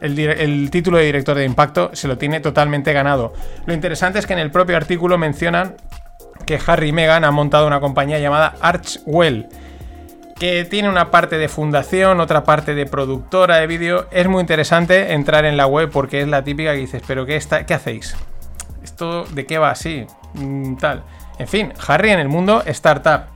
el, título de director de impacto se lo tiene totalmente ganado. Lo interesante es que en el propio artículo mencionan que Harry y Meghan han montado una compañía llamada Archwell, que tiene una parte de fundación, otra parte de productora de vídeo. Es muy interesante entrar en la web porque es la típica que dices, pero ¿qué, está, qué hacéis? ¿Esto de qué va así? Mm, tal. En fin, Harry en el mundo startup.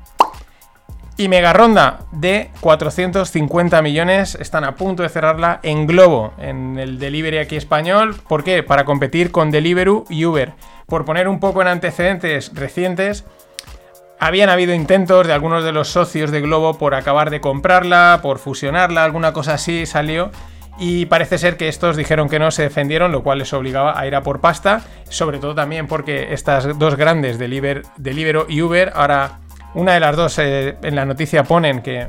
Y mega ronda de 450 millones. Están a punto de cerrarla en Globo, en el delivery aquí español. ¿Por qué? Para competir con Deliveroo y Uber. Por poner un poco en antecedentes recientes, habían habido intentos de algunos de los socios de Globo por acabar de comprarla, por fusionarla, alguna cosa así salió. Y parece ser que estos dijeron que no se defendieron, lo cual les obligaba a ir a por pasta. Sobre todo también porque estas dos grandes, Deliveroo y Uber, ahora una de las dos eh, en la noticia ponen que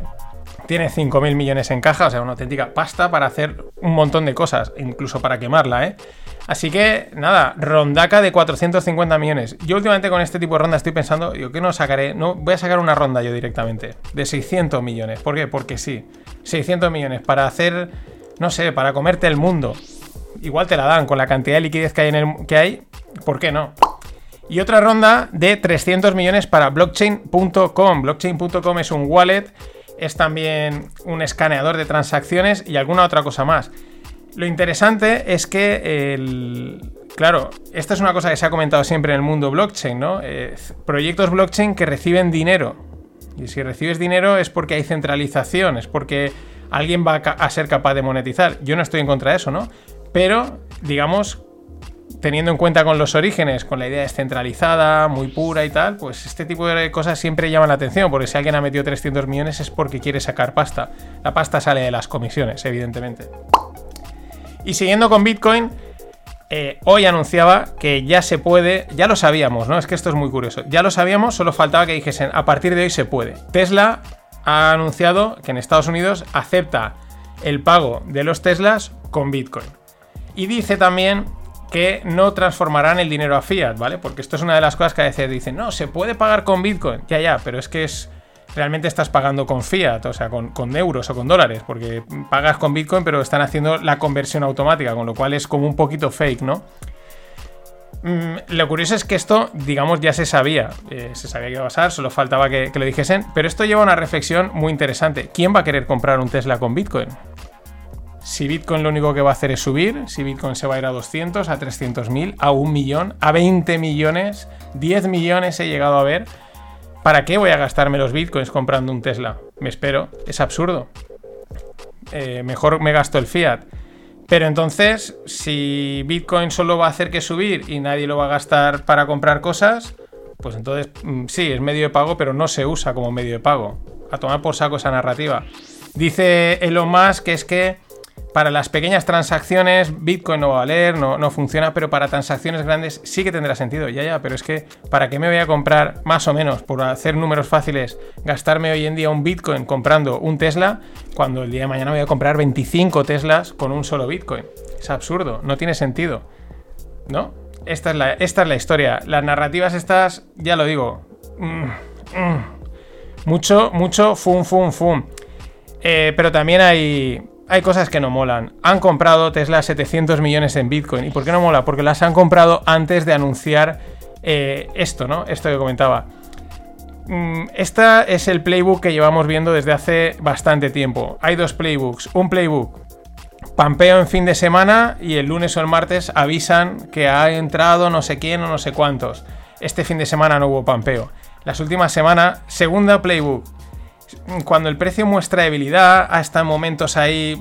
tiene 5.000 millones en caja, o sea, una auténtica pasta para hacer un montón de cosas, incluso para quemarla, ¿eh? Así que, nada, rondaca de 450 millones. Yo últimamente con este tipo de ronda estoy pensando, yo que no sacaré, no, voy a sacar una ronda yo directamente, de 600 millones. ¿Por qué? Porque sí, 600 millones para hacer, no sé, para comerte el mundo. Igual te la dan con la cantidad de liquidez que hay, en el, que hay ¿por qué no? Y otra ronda de 300 millones para blockchain.com. Blockchain.com es un wallet, es también un escaneador de transacciones y alguna otra cosa más. Lo interesante es que Claro, esta es una cosa que se ha comentado siempre en el mundo blockchain, ¿no? Eh, proyectos blockchain que reciben dinero. Y si recibes dinero es porque hay centralización, es porque alguien va a ser capaz de monetizar. Yo no estoy en contra de eso, ¿no? Pero, digamos, teniendo en cuenta con los orígenes, con la idea descentralizada, muy pura y tal, pues este tipo de cosas siempre llaman la atención, porque si alguien ha metido 300 millones es porque quiere sacar pasta. La pasta sale de las comisiones, evidentemente. Y siguiendo con Bitcoin, eh, hoy anunciaba que ya se puede, ya lo sabíamos, ¿no? Es que esto es muy curioso. Ya lo sabíamos, solo faltaba que dijesen, a partir de hoy se puede. Tesla ha anunciado que en Estados Unidos acepta el pago de los Teslas con Bitcoin. Y dice también que no transformarán el dinero a fiat, ¿vale? Porque esto es una de las cosas que a veces dicen, no, se puede pagar con Bitcoin. Ya, ya, pero es que es. Realmente estás pagando con fiat, o sea, con, euros o con dólares, porque pagas con Bitcoin, pero están haciendo la conversión automática, con lo cual es como un poquito fake, ¿no? Mm, lo curioso es que esto, digamos, ya se sabía. Eh, se sabía que iba a pasar, solo faltaba que, que, lo dijesen. Pero esto lleva a una reflexión muy interesante. ¿Quién va a querer comprar un Tesla con Bitcoin? Si Bitcoin lo único que va a hacer es subir, si Bitcoin se va a ir a 200, a 300 mil, a un millón, a 20 millones, 10 millones he llegado a ver. ¿Para qué voy a gastarme los Bitcoins comprando un Tesla? Me espero, es absurdo. Eh, mejor me gasto el fiat. Pero entonces, si Bitcoin solo va a hacer que subir y nadie lo va a gastar para comprar cosas, pues entonces mm, sí, es medio de pago, pero no se usa como medio de pago. A tomar por saco esa narrativa. Dice Elon Musk que es que para las pequeñas transacciones Bitcoin no va a valer, no, no, funciona, pero para transacciones grandes sí que tendrá sentido. Ya, ya, pero es que ¿para qué me voy a comprar más o menos, por hacer números fáciles, gastarme hoy en día un Bitcoin comprando un Tesla, cuando el día de mañana voy a comprar 25 Teslas con un solo Bitcoin? Es absurdo, no tiene sentido. ¿No? Esta es la, esta es la historia. Las narrativas estas, ya lo digo. Mm, mm. Mucho, mucho, fum, fum, fum. Eh, pero también hay, hay cosas que no molan. Han comprado Tesla 700 millones en Bitcoin. ¿Y por qué no mola? Porque las han comprado antes de anunciar eh, esto, ¿no? Esto que comentaba. Este es el playbook que llevamos viendo desde hace bastante tiempo. Hay dos playbooks. Un playbook pampeo en fin de semana y el lunes o el martes avisan que ha entrado no sé quién o no sé cuántos. Este fin de semana no hubo pampeo. Las últimas semanas, segunda playbook cuando el precio muestra debilidad, hasta momentos ahí,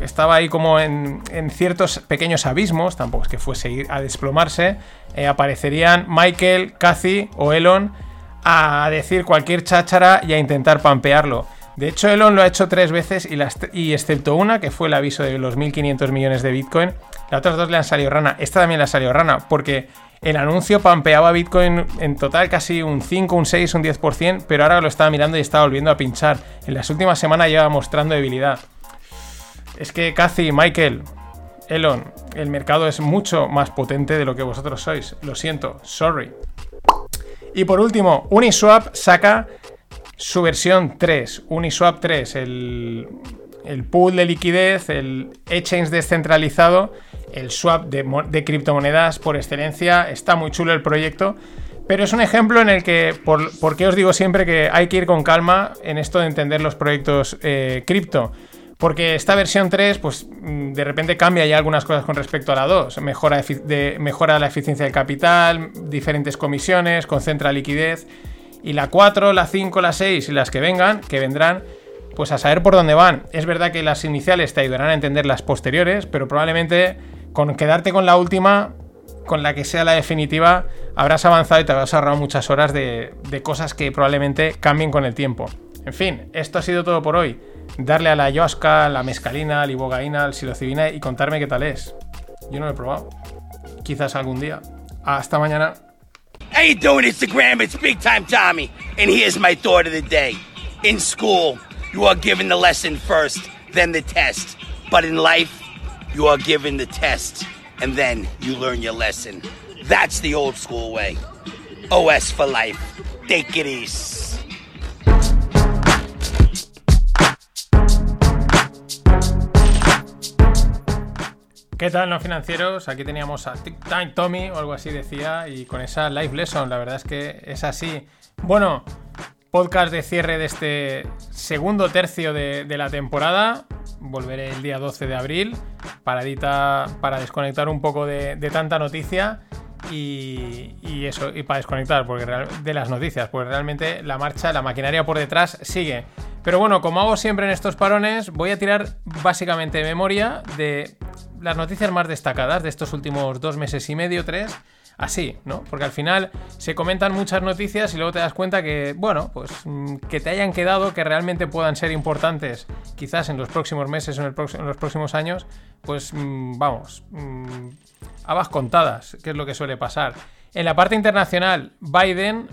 estaba ahí como en, ciertos pequeños abismos, tampoco es que fuese a desplomarse, eh, aparecerían Michael, Cathy o Elon a decir cualquier cháchara y a intentar pampearlo. De hecho, Elon lo ha hecho tres veces y, y excepto una, que fue el aviso de los 1.500 millones de Bitcoin, las otras dos le han salido rana. Esta también le ha salido rana, porque el anuncio pampeaba Bitcoin en total casi un 5, un 6, un 10%, pero ahora lo estaba mirando y estaba volviendo a pinchar. En las últimas semanas lleva mostrando debilidad. Es que Cathy, Michael, Elon, el mercado es mucho más potente de lo que vosotros sois. Lo siento, sorry. Y por último, Uniswap saca su versión 3. Uniswap 3, el, el pool de liquidez, el exchange descentralizado el swap de, criptomonedas por excelencia. Está muy chulo el proyecto. Pero es un ejemplo en el que, por, qué os digo siempre que hay que ir con calma en esto de entender los proyectos eh, cripto. Porque esta versión 3, pues mm, de repente cambia ya algunas cosas con respecto a la 2. Mejora, de, mejora la eficiencia del capital, diferentes comisiones, concentra liquidez. Y la 4, la 5, la 6 y las que vengan, que vendrán, pues a saber por dónde van. Es verdad que las iniciales te ayudarán a entender las posteriores, pero probablemente con quedarte con la última, con la que sea la definitiva, habrás avanzado y te habrás ahorrado muchas horas de, cosas que probablemente cambien con el tiempo. En fin, esto ha sido todo por hoy. Darle a la ayahuasca, la mescalina, la ibogaína, el psilocibina y contarme qué tal es. Yo no lo he probado. Quizás algún día. Hasta mañana. How you doing, Instagram? It's Big Time Tommy, and here's my thought of the day. In school, you are given the lesson first, then the test. But in life, you are given the test, and then you learn your lesson. That's the old school way. OS for life. Take it easy. ¿Qué tal, no financieros? Aquí teníamos a Tic Time Tommy o algo así decía, y con esa live lesson, la verdad es que es así. Bueno, podcast de cierre de este segundo tercio de, la temporada. Volveré el día 12 de abril, paradita para desconectar un poco de, tanta noticia y, eso, y para desconectar porque de las noticias, porque realmente la marcha, la maquinaria por detrás sigue. Pero bueno, como hago siempre en estos parones, voy a tirar básicamente de memoria de las noticias más destacadas de estos últimos dos meses y medio, tres así, ¿no? Porque al final se comentan muchas noticias y luego te das cuenta que, bueno, pues mm, que te hayan quedado, que realmente puedan ser importantes, quizás en los próximos meses o en, los próximos años, pues mm, vamos, mm, habas contadas, que es lo que suele pasar. En la parte internacional, Biden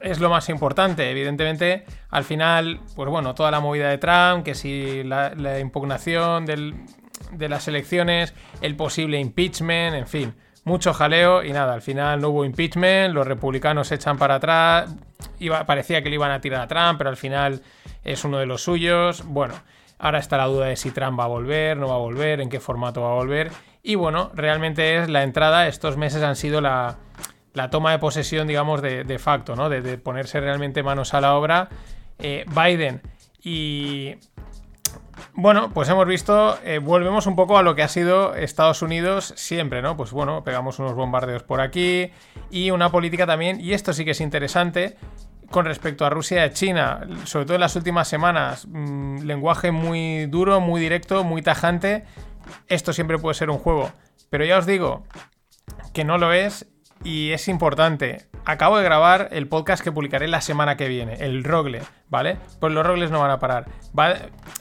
es lo más importante. Evidentemente, al final, pues bueno, toda la movida de Trump, que si la, impugnación de las elecciones, el posible impeachment, en fin mucho jaleo y nada, al final no hubo impeachment, los republicanos se echan para atrás, iba, parecía que le iban a tirar a Trump, pero al final es uno de los suyos. Bueno, ahora está la duda de si Trump va a volver, no va a volver, en qué formato va a volver. Y bueno, realmente es la entrada, estos meses han sido la, toma de posesión, digamos, de, facto, ¿no? De, ponerse realmente manos a la obra. Eh, Biden y Bueno, pues hemos visto, eh, volvemos un poco a lo que ha sido Estados Unidos siempre, ¿no? Pues bueno, pegamos unos bombardeos por aquí y una política también, y esto sí que es interesante, con respecto a Rusia y China, sobre todo en las últimas semanas, mmm, lenguaje muy duro, muy directo, muy tajante, esto siempre puede ser un juego, pero ya os digo que no lo es y es importante. Acabo de grabar el podcast que publicaré la semana que viene, el Rogle, ¿vale? Pues los Rogles no van a parar.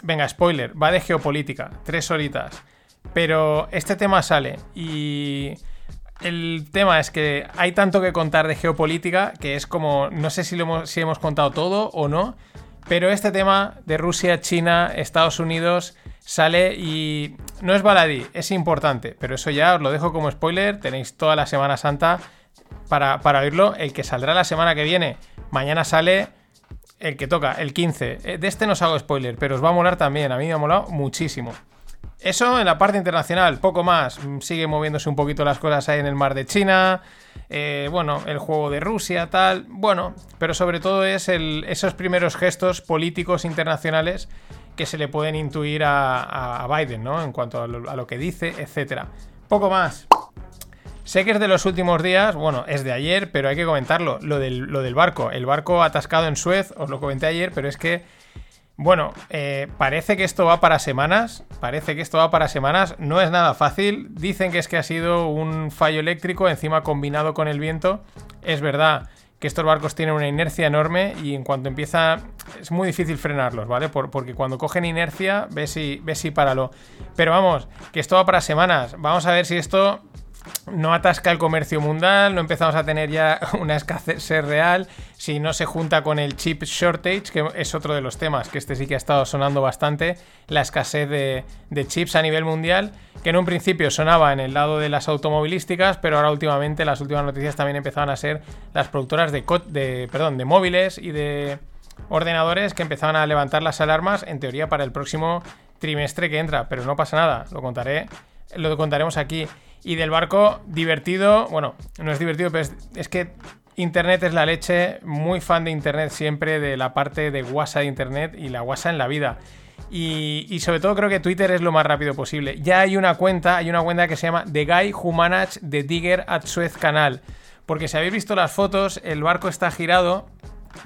Venga, spoiler, va de geopolítica, tres horitas. Pero este tema sale y el tema es que hay tanto que contar de geopolítica que es como, no sé si, lo hemos, si hemos contado todo o no, pero este tema de Rusia, China, Estados Unidos sale y no es baladí, es importante, pero eso ya os lo dejo como spoiler, tenéis toda la Semana Santa para, para oírlo, el que saldrá la semana que viene, mañana sale el que toca, el 15, Eh, de este no os hago spoiler, pero os va a molar también, a mí me ha molado muchísimo. Eso en la parte internacional, poco más. Sigue moviéndose un poquito las cosas ahí en el mar de China. Eh, bueno, el juego de Rusia, tal. Bueno, pero sobre todo es esos primeros gestos políticos internacionales que se le pueden intuir a, Biden, ¿no? En cuanto a lo, que dice, etcétera. Poco más. Sé que es de los últimos días, bueno, es de ayer, pero hay que comentarlo. Lo del, lo del barco. El barco atascado en Suez, os lo comenté ayer, pero es que bueno, eh, parece que esto va para semanas. Parece que esto va para semanas. No es nada fácil. Dicen que es que ha sido un fallo eléctrico, encima combinado con el viento. Es verdad que estos barcos tienen una inercia enorme y en cuanto empieza. Es muy difícil frenarlos, ¿vale? Por, porque cuando cogen inercia, ves si, ves si páralo. Pero vamos, que esto va para semanas. Vamos a ver si esto no atasca el comercio mundial, no empezamos a tener ya *laughs* una escasez real, si no se junta con el chip shortage, que es otro de los temas, que este sí que ha estado sonando bastante, la escasez de, chips a nivel mundial, que en un principio sonaba en el lado de las automovilísticas, pero ahora últimamente las últimas noticias también empezaban a ser las productoras de, de, perdón, de móviles y de ordenadores que empezaban a levantar las alarmas, en teoría para el próximo trimestre que entra, pero no pasa nada, lo contaré, lo contaremos aquí. Y del barco, divertido. Bueno, no es divertido, pero es, que Internet es la leche. Muy fan de Internet siempre, de la parte de WhatsApp de Internet y la WhatsApp en la vida. Y, y, sobre todo creo que Twitter es lo más rápido posible. Ya hay una cuenta, hay una cuenta que se llama The Guy Who Managed the Digger at Suez Canal. Porque si habéis visto las fotos, el barco está girado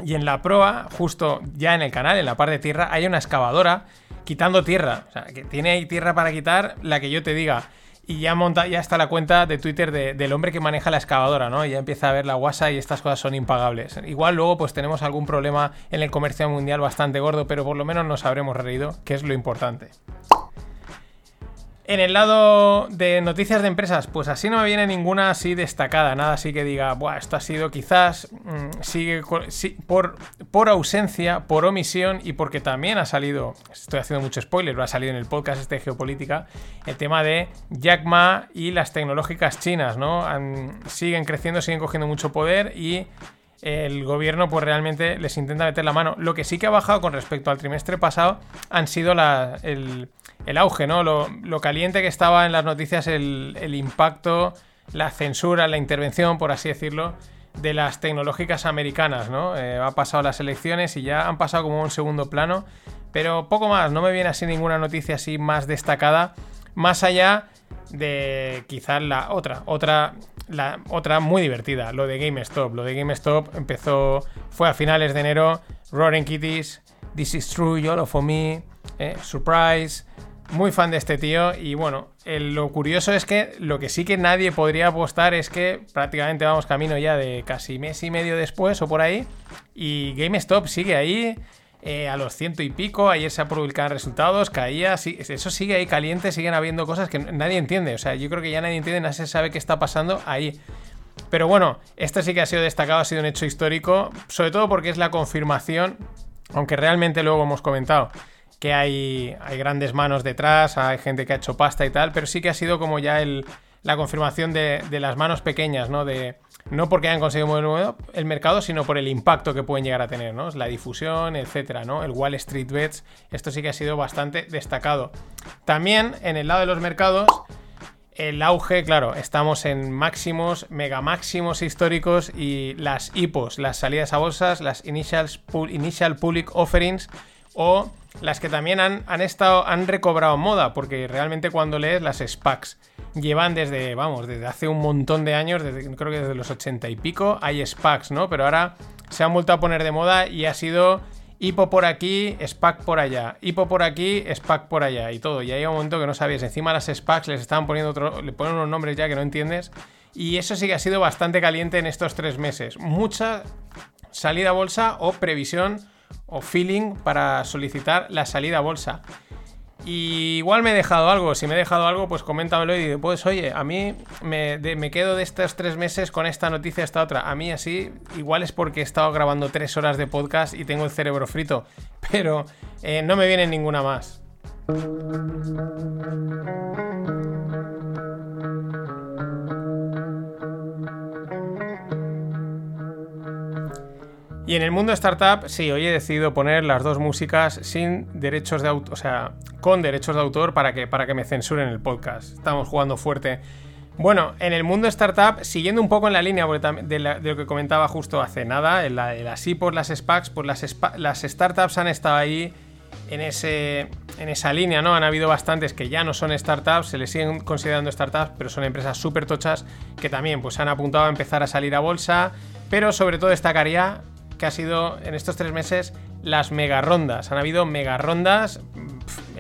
y en la proa, justo ya en el canal, en la parte de tierra, hay una excavadora quitando tierra. O sea, que tiene ahí tierra para quitar la que yo te diga. Y ya, monta, ya está la cuenta de Twitter de, del hombre que maneja la excavadora, ¿no? Y ya empieza a ver la guasa y estas cosas son impagables. Igual luego pues tenemos algún problema en el comercio mundial bastante gordo, pero por lo menos nos habremos reído, que es lo importante. En el lado de noticias de empresas, pues así no me viene ninguna así destacada, nada así que diga, Buah, esto ha sido quizás sí, por, ausencia, por omisión y porque también ha salido, estoy haciendo mucho spoiler, lo ha salido en el podcast este de geopolítica, el tema de Jack Ma y las tecnológicas chinas, ¿no? Siguen creciendo, siguen cogiendo mucho poder y el gobierno pues realmente les intenta meter la mano. Lo que sí que ha bajado con respecto al trimestre pasado han sido la, el, el, auge, ¿no? Lo, caliente que estaba en las noticias el, el, impacto, la censura, la intervención, por así decirlo, de las tecnológicas americanas, ¿no? Eh, ha pasado las elecciones y ya han pasado como un segundo plano, pero poco más, no me viene así ninguna noticia así más destacada, más allá de quizás la otra, otra la otra muy divertida, lo de GameStop. Lo de GameStop empezó, fue a finales de enero. Roaring Kitties, This is True, YOLO for Me, eh, Surprise. Muy fan de este tío. Y bueno, lo curioso es que lo que sí que nadie podría apostar es que prácticamente vamos camino ya de casi mes y medio después o por ahí. Y GameStop sigue ahí. Eh, a los ciento y pico, ayer se publicaron resultados, caía, sí, eso sigue ahí caliente, siguen habiendo cosas que nadie entiende, o sea, yo creo que ya nadie entiende, nadie sabe qué está pasando ahí. Pero bueno, este sí que ha sido destacado, ha sido un hecho histórico, sobre todo porque es la confirmación, aunque realmente luego hemos comentado que hay, hay grandes manos detrás, hay gente que ha hecho pasta y tal, pero sí que ha sido como ya el, la confirmación de, las manos pequeñas, ¿no? De, no porque hayan conseguido mover el mercado, sino por el impacto que pueden llegar a tener, ¿no? La difusión, etcétera, ¿no? El Wall Street Bets, esto sí que ha sido bastante destacado. También en el lado de los mercados, el auge, claro, estamos en máximos, mega máximos históricos y las IPOs, las salidas a bolsas, las Initial Public Offerings o las que también han, han, estado, han recobrado moda, porque realmente cuando lees las SPACs llevan desde, vamos, desde hace un montón de años, desde, creo que desde los 80 y pico, hay SPACs, ¿no? Pero ahora se han vuelto a poner de moda y ha sido hipo por aquí, SPAC por allá, hipo por aquí, SPAC por allá y todo. Y hay un momento que no sabías, encima las SPACs les estaban poniendo otro, le ponen unos nombres ya que no entiendes. Y eso sí que ha sido bastante caliente en estos tres meses. Mucha salida a bolsa o previsión o feeling para solicitar la salida a bolsa. Y igual me he dejado algo. Si me he dejado algo, pues coméntamelo y digo, pues oye, a mí me, quedo de estos tres meses con esta noticia, esta otra. A mí así, igual es porque he estado grabando tres horas de podcast y tengo el cerebro frito. *laughs* Pero eh, no me viene ninguna más. Y en el mundo startup, sí, hoy he decidido poner las dos músicas sin derechos de autor, o sea, con derechos de autor para que, para que me censuren el podcast. Estamos jugando fuerte. Bueno, en el mundo startup, siguiendo un poco en la línea de, lo que comentaba justo hace nada, en la, por las SPACs, pues las, las startups han estado ahí en, ese, en esa línea, ¿no? Han habido bastantes que ya no son startups, se les siguen considerando startups, pero son empresas súper tochas que también pues, han apuntado a empezar a salir a bolsa, pero sobre todo destacaría que ha sido en estos tres meses las mega rondas. Han habido mega rondas.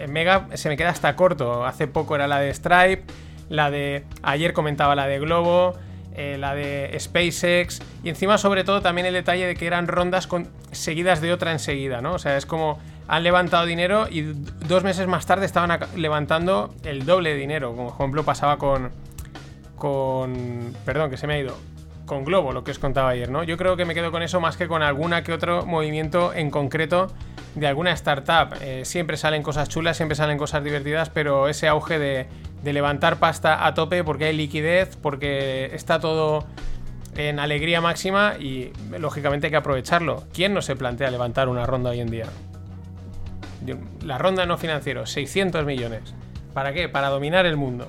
Mega se me queda hasta corto. Hace poco era la de Stripe, la de. Ayer comentaba la de Globo, eh, la de SpaceX. Y encima, sobre todo, también el detalle de que eran rondas seguidas de otra enseguida, ¿no? O sea, es como han levantado dinero y dos meses más tarde estaban levantando el doble de dinero. Como ejemplo pasaba con. Con. Perdón, que se me ha ido con Globo, lo que os contaba ayer, ¿no? Yo creo que me quedo con eso más que con alguna que otro movimiento en concreto de alguna startup. Eh, siempre salen cosas chulas, siempre salen cosas divertidas, pero ese auge de, levantar pasta a tope porque hay liquidez, porque está todo en alegría máxima y lógicamente hay que aprovecharlo. ¿Quién no se plantea levantar una ronda hoy en día? La ronda no financiero, 600 millones. ¿Para qué? Para dominar el mundo.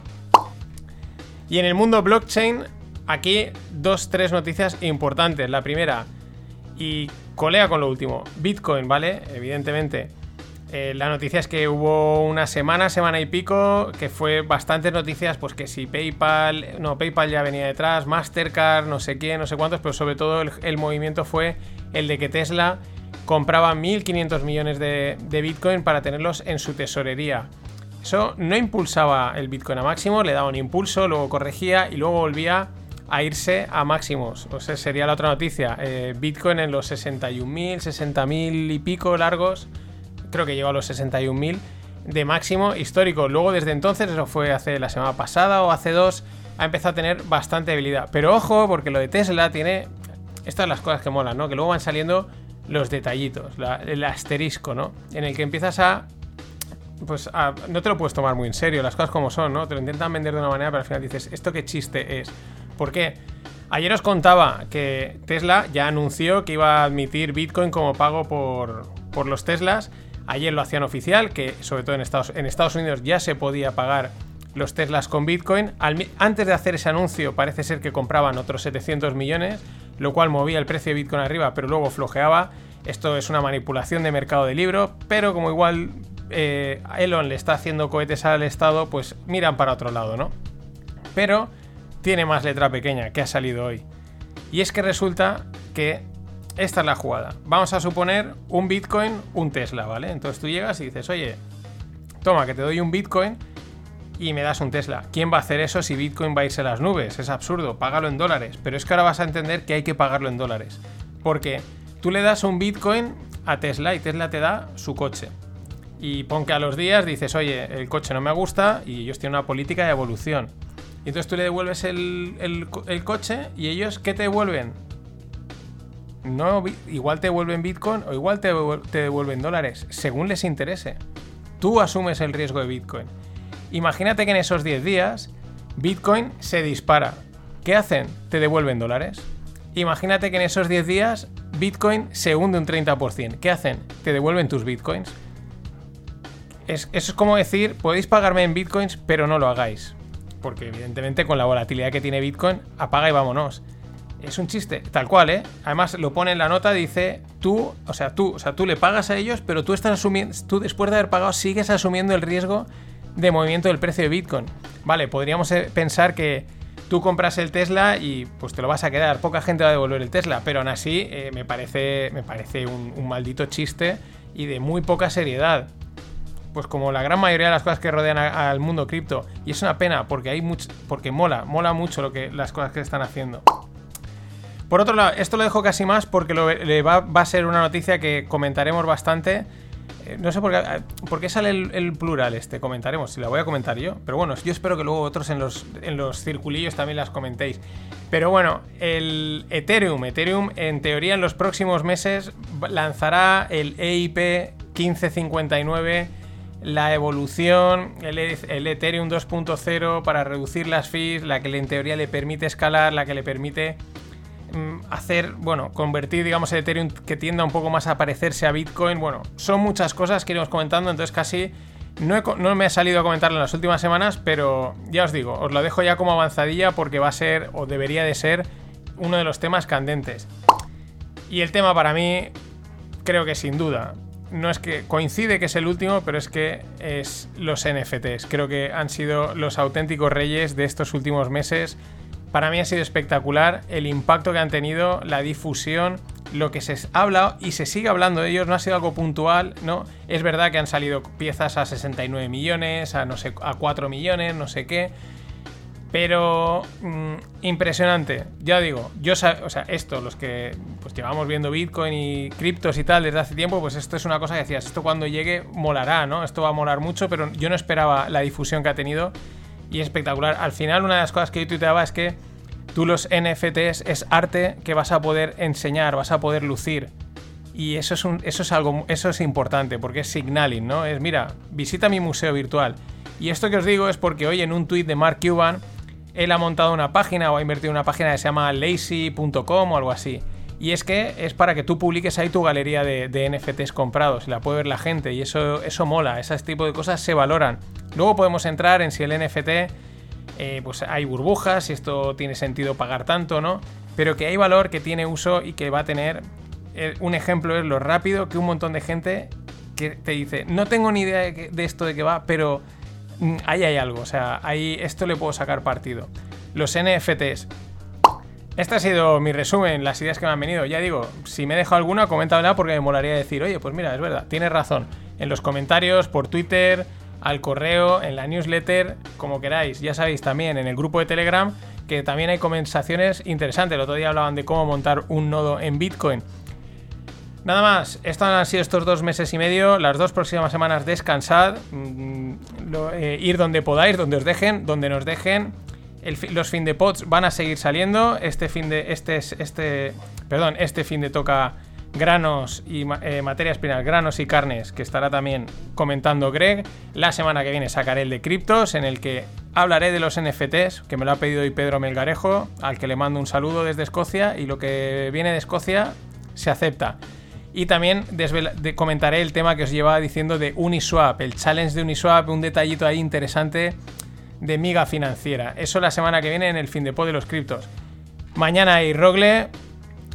Y en el mundo blockchain Aquí dos, tres noticias importantes. La primera, y colea con lo último, Bitcoin, ¿vale? Evidentemente. Eh, la noticia es que hubo una semana, semana y pico, que fue bastantes noticias, pues que si PayPal, no, PayPal ya venía detrás, Mastercard, no sé quién, no sé cuántos, pero sobre todo el, movimiento fue el de que Tesla compraba 1.500 millones de, de Bitcoin para tenerlos en su tesorería. Eso no impulsaba el Bitcoin a máximo, le daba un impulso, luego corregía y luego volvía a irse a máximos. O sea, sería la otra noticia. Eh, Bitcoin en los 61.000, 60.000 y pico largos. Creo que llegó a los 61.000 de máximo histórico. Luego desde entonces, eso fue hace la semana pasada o hace dos, ha empezado a tener bastante habilidad. Pero ojo, porque lo de Tesla tiene... Estas son las cosas que molan, ¿no? Que luego van saliendo los detallitos, el asterisco, ¿no? En el que empiezas a pues no te lo puedes tomar muy en serio, las cosas como son, ¿no? Te lo intentan vender de una manera, pero al final dices, ¿esto qué chiste es? ¿Por qué? Ayer os contaba que Tesla ya anunció que iba a admitir Bitcoin como pago por, los Teslas. Ayer lo hacían oficial, que sobre todo en Estados, en Estados Unidos ya se podía pagar los Teslas con Bitcoin. antes de hacer ese anuncio parece ser que compraban otros 700 millones, lo cual movía el precio de Bitcoin arriba, pero luego flojeaba. Esto es una manipulación de mercado de libro, pero como igual eh, Elon le está haciendo cohetes al Estado, pues miran para otro lado, ¿no? Pero tiene más letra pequeña que ha salido hoy. Y es que resulta que esta es la jugada. Vamos a suponer un Bitcoin, un Tesla, ¿vale? Entonces tú llegas y dices, oye, toma, que te doy un Bitcoin y me das un Tesla. ¿Quién va a hacer eso si Bitcoin va a irse a las nubes? Es absurdo, págalo en dólares. Pero es que ahora vas a entender que hay que pagarlo en dólares. Porque tú le das un Bitcoin a Tesla y Tesla te da su coche. Y pon que a los días dices, oye, el coche no me gusta y ellos tienen una política de evolución. Y entonces tú le devuelves el, coche y ellos, ¿qué te devuelven? No, igual te devuelven Bitcoin o igual te, te devuelven dólares, según les interese. Tú asumes el riesgo de Bitcoin. Imagínate que en esos 10 días Bitcoin se dispara. ¿Qué hacen? Te devuelven dólares. Imagínate que en esos 10 días Bitcoin se hunde un 30%. ¿Qué hacen? Te devuelven tus Bitcoins. eso es como decir, podéis pagarme en Bitcoins, pero no lo hagáis porque evidentemente con la volatilidad que tiene Bitcoin, apaga y vámonos. Es un chiste, tal cual, ¿eh? Además lo pone en la nota, dice, tú, o sea, tú, o sea, tú le pagas a ellos, pero tú estás asumiendo, tú después de haber pagado sigues asumiendo el riesgo de movimiento del precio de Bitcoin. Vale, podríamos eh, pensar que tú compras el Tesla y pues te lo vas a quedar, poca gente va a devolver el Tesla, pero aún así eh, me parece, me parece un, un maldito chiste y de muy poca seriedad pues como la gran mayoría de las cosas que rodean al mundo cripto. Y es una pena porque hay mucho, porque mola, mola mucho lo que, las cosas que están haciendo. Por otro lado, esto lo dejo casi más porque va, a ser una noticia que comentaremos bastante. Eh, No sé por qué, por sale el, el plural este, comentaremos, si la voy a comentar yo. Pero bueno, yo espero que luego otros en los, en los circulillos también las comentéis. Pero bueno, el Ethereum, Ethereum en teoría en los próximos meses lanzará el EIP 1559 la evolución, el, E- Ethereum 2.0 para reducir las fees, la que en teoría le permite escalar, la que le permite mm, hacer, bueno, convertir, digamos, el Ethereum que tienda un poco más a parecerse a Bitcoin. Bueno, son muchas cosas que iremos comentando, entonces casi no, no me ha salido a comentarlo en las últimas semanas, pero ya os digo, os lo dejo ya como avanzadilla porque va a ser, o debería de ser, uno de los temas candentes. Y el tema para mí, creo que sin duda, no es que coincide que es el último, pero es que es los NFTs. Creo que han sido los auténticos reyes de estos últimos meses. Para mí ha sido espectacular el impacto que han tenido, la difusión, lo que se habla y se sigue hablando de ellos. No ha sido algo puntual, ¿no? Es verdad que han salido piezas a 69 millones, a no sé, a 4 millones, no sé qué. Pero mm, impresionante, ya digo, yo o sea, esto, los que pues llevamos viendo Bitcoin y criptos y tal desde hace tiempo, pues esto es una cosa que decías, esto cuando llegue molará, ¿no? Esto va a molar mucho, pero yo no esperaba la difusión que ha tenido y es espectacular. Al final, una de las cosas que yo tuiteaba es que tú los NFTs es arte que vas a poder enseñar, vas a poder lucir. Y eso es, un, eso es algo, eso es importante, porque es signaling, ¿no? Es, mira, visita mi museo virtual. Y esto que os digo es porque hoy en un tuit de Mark Cuban, él ha montado una página o ha invertido en una página que se llama lazy.com o algo así. Y es que es para que tú publiques ahí tu galería de, NFTs comprados y la puede ver la gente. Y eso, eso mola, ese tipo de cosas se valoran. Luego podemos entrar en si el NFT eh, pues hay burbujas, si esto tiene sentido pagar tanto, ¿no? Pero que hay valor, que tiene uso y que va a tener. eh, un ejemplo es lo rápido que un montón de gente que te dice, no tengo ni idea de, esto de qué va, pero ahí hay algo, o sea, ahí esto le puedo sacar partido. Los NFTs. Este ha sido mi resumen, las ideas que me han venido. Ya digo, si me he dejado alguna, coméntamela porque me molaría decir, oye, pues mira, es verdad, tienes razón. En los comentarios, por Twitter, al correo, en la newsletter, como queráis. Ya sabéis también en el grupo de Telegram que también hay conversaciones interesantes. El otro día hablaban de cómo montar un nodo en Bitcoin. Nada más, estos han sido estos dos meses y medio. Las dos próximas semanas descansad, mm, eh, ir donde podáis, donde os dejen, donde nos dejen. Los fin de pods van a seguir saliendo. Este fin de. Este es. Este. Perdón, este fin de toca granos y eh, materias primas, granos y carnes, que estará también comentando Greg. La semana que viene sacaré el de criptos, en el que hablaré de los NFTs, que me lo ha pedido hoy Pedro Melgarejo, al que le mando un saludo desde Escocia. Y lo que viene de Escocia se acepta. Y también comentaré el tema que os llevaba diciendo de Uniswap, el challenge de Uniswap, un detallito ahí interesante de miga financiera. Eso la semana que viene en el fin de pod de los criptos. Mañana hay Rogle,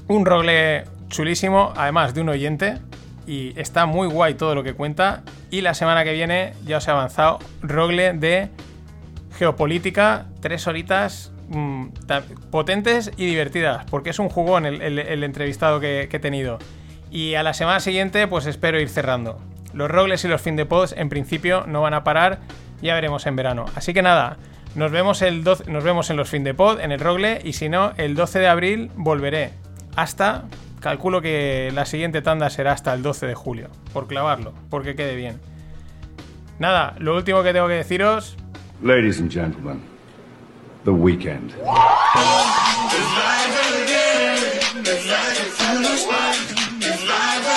un Rogle chulísimo, además de un oyente, y está muy guay todo lo que cuenta. Y la semana que viene, ya os he avanzado, Rogle de geopolítica, tres horitas mm, potentes y divertidas, porque es un jugón el, el- entrevistado que he tenido. Y a la semana siguiente, pues espero ir cerrando. Los Rogles y los fin de pods, en principio, no van a parar, ya veremos en verano. Así que nada, nos vemos, el 12 nos vemos en los fin de pod, en el Rogle, y si no, el 12 de abril volveré. Hasta, calculo que la siguiente tanda será hasta el 12 de julio, por clavarlo, porque quede bien. Nada, lo último que tengo que deciros, Ladies and gentlemen, the weekend.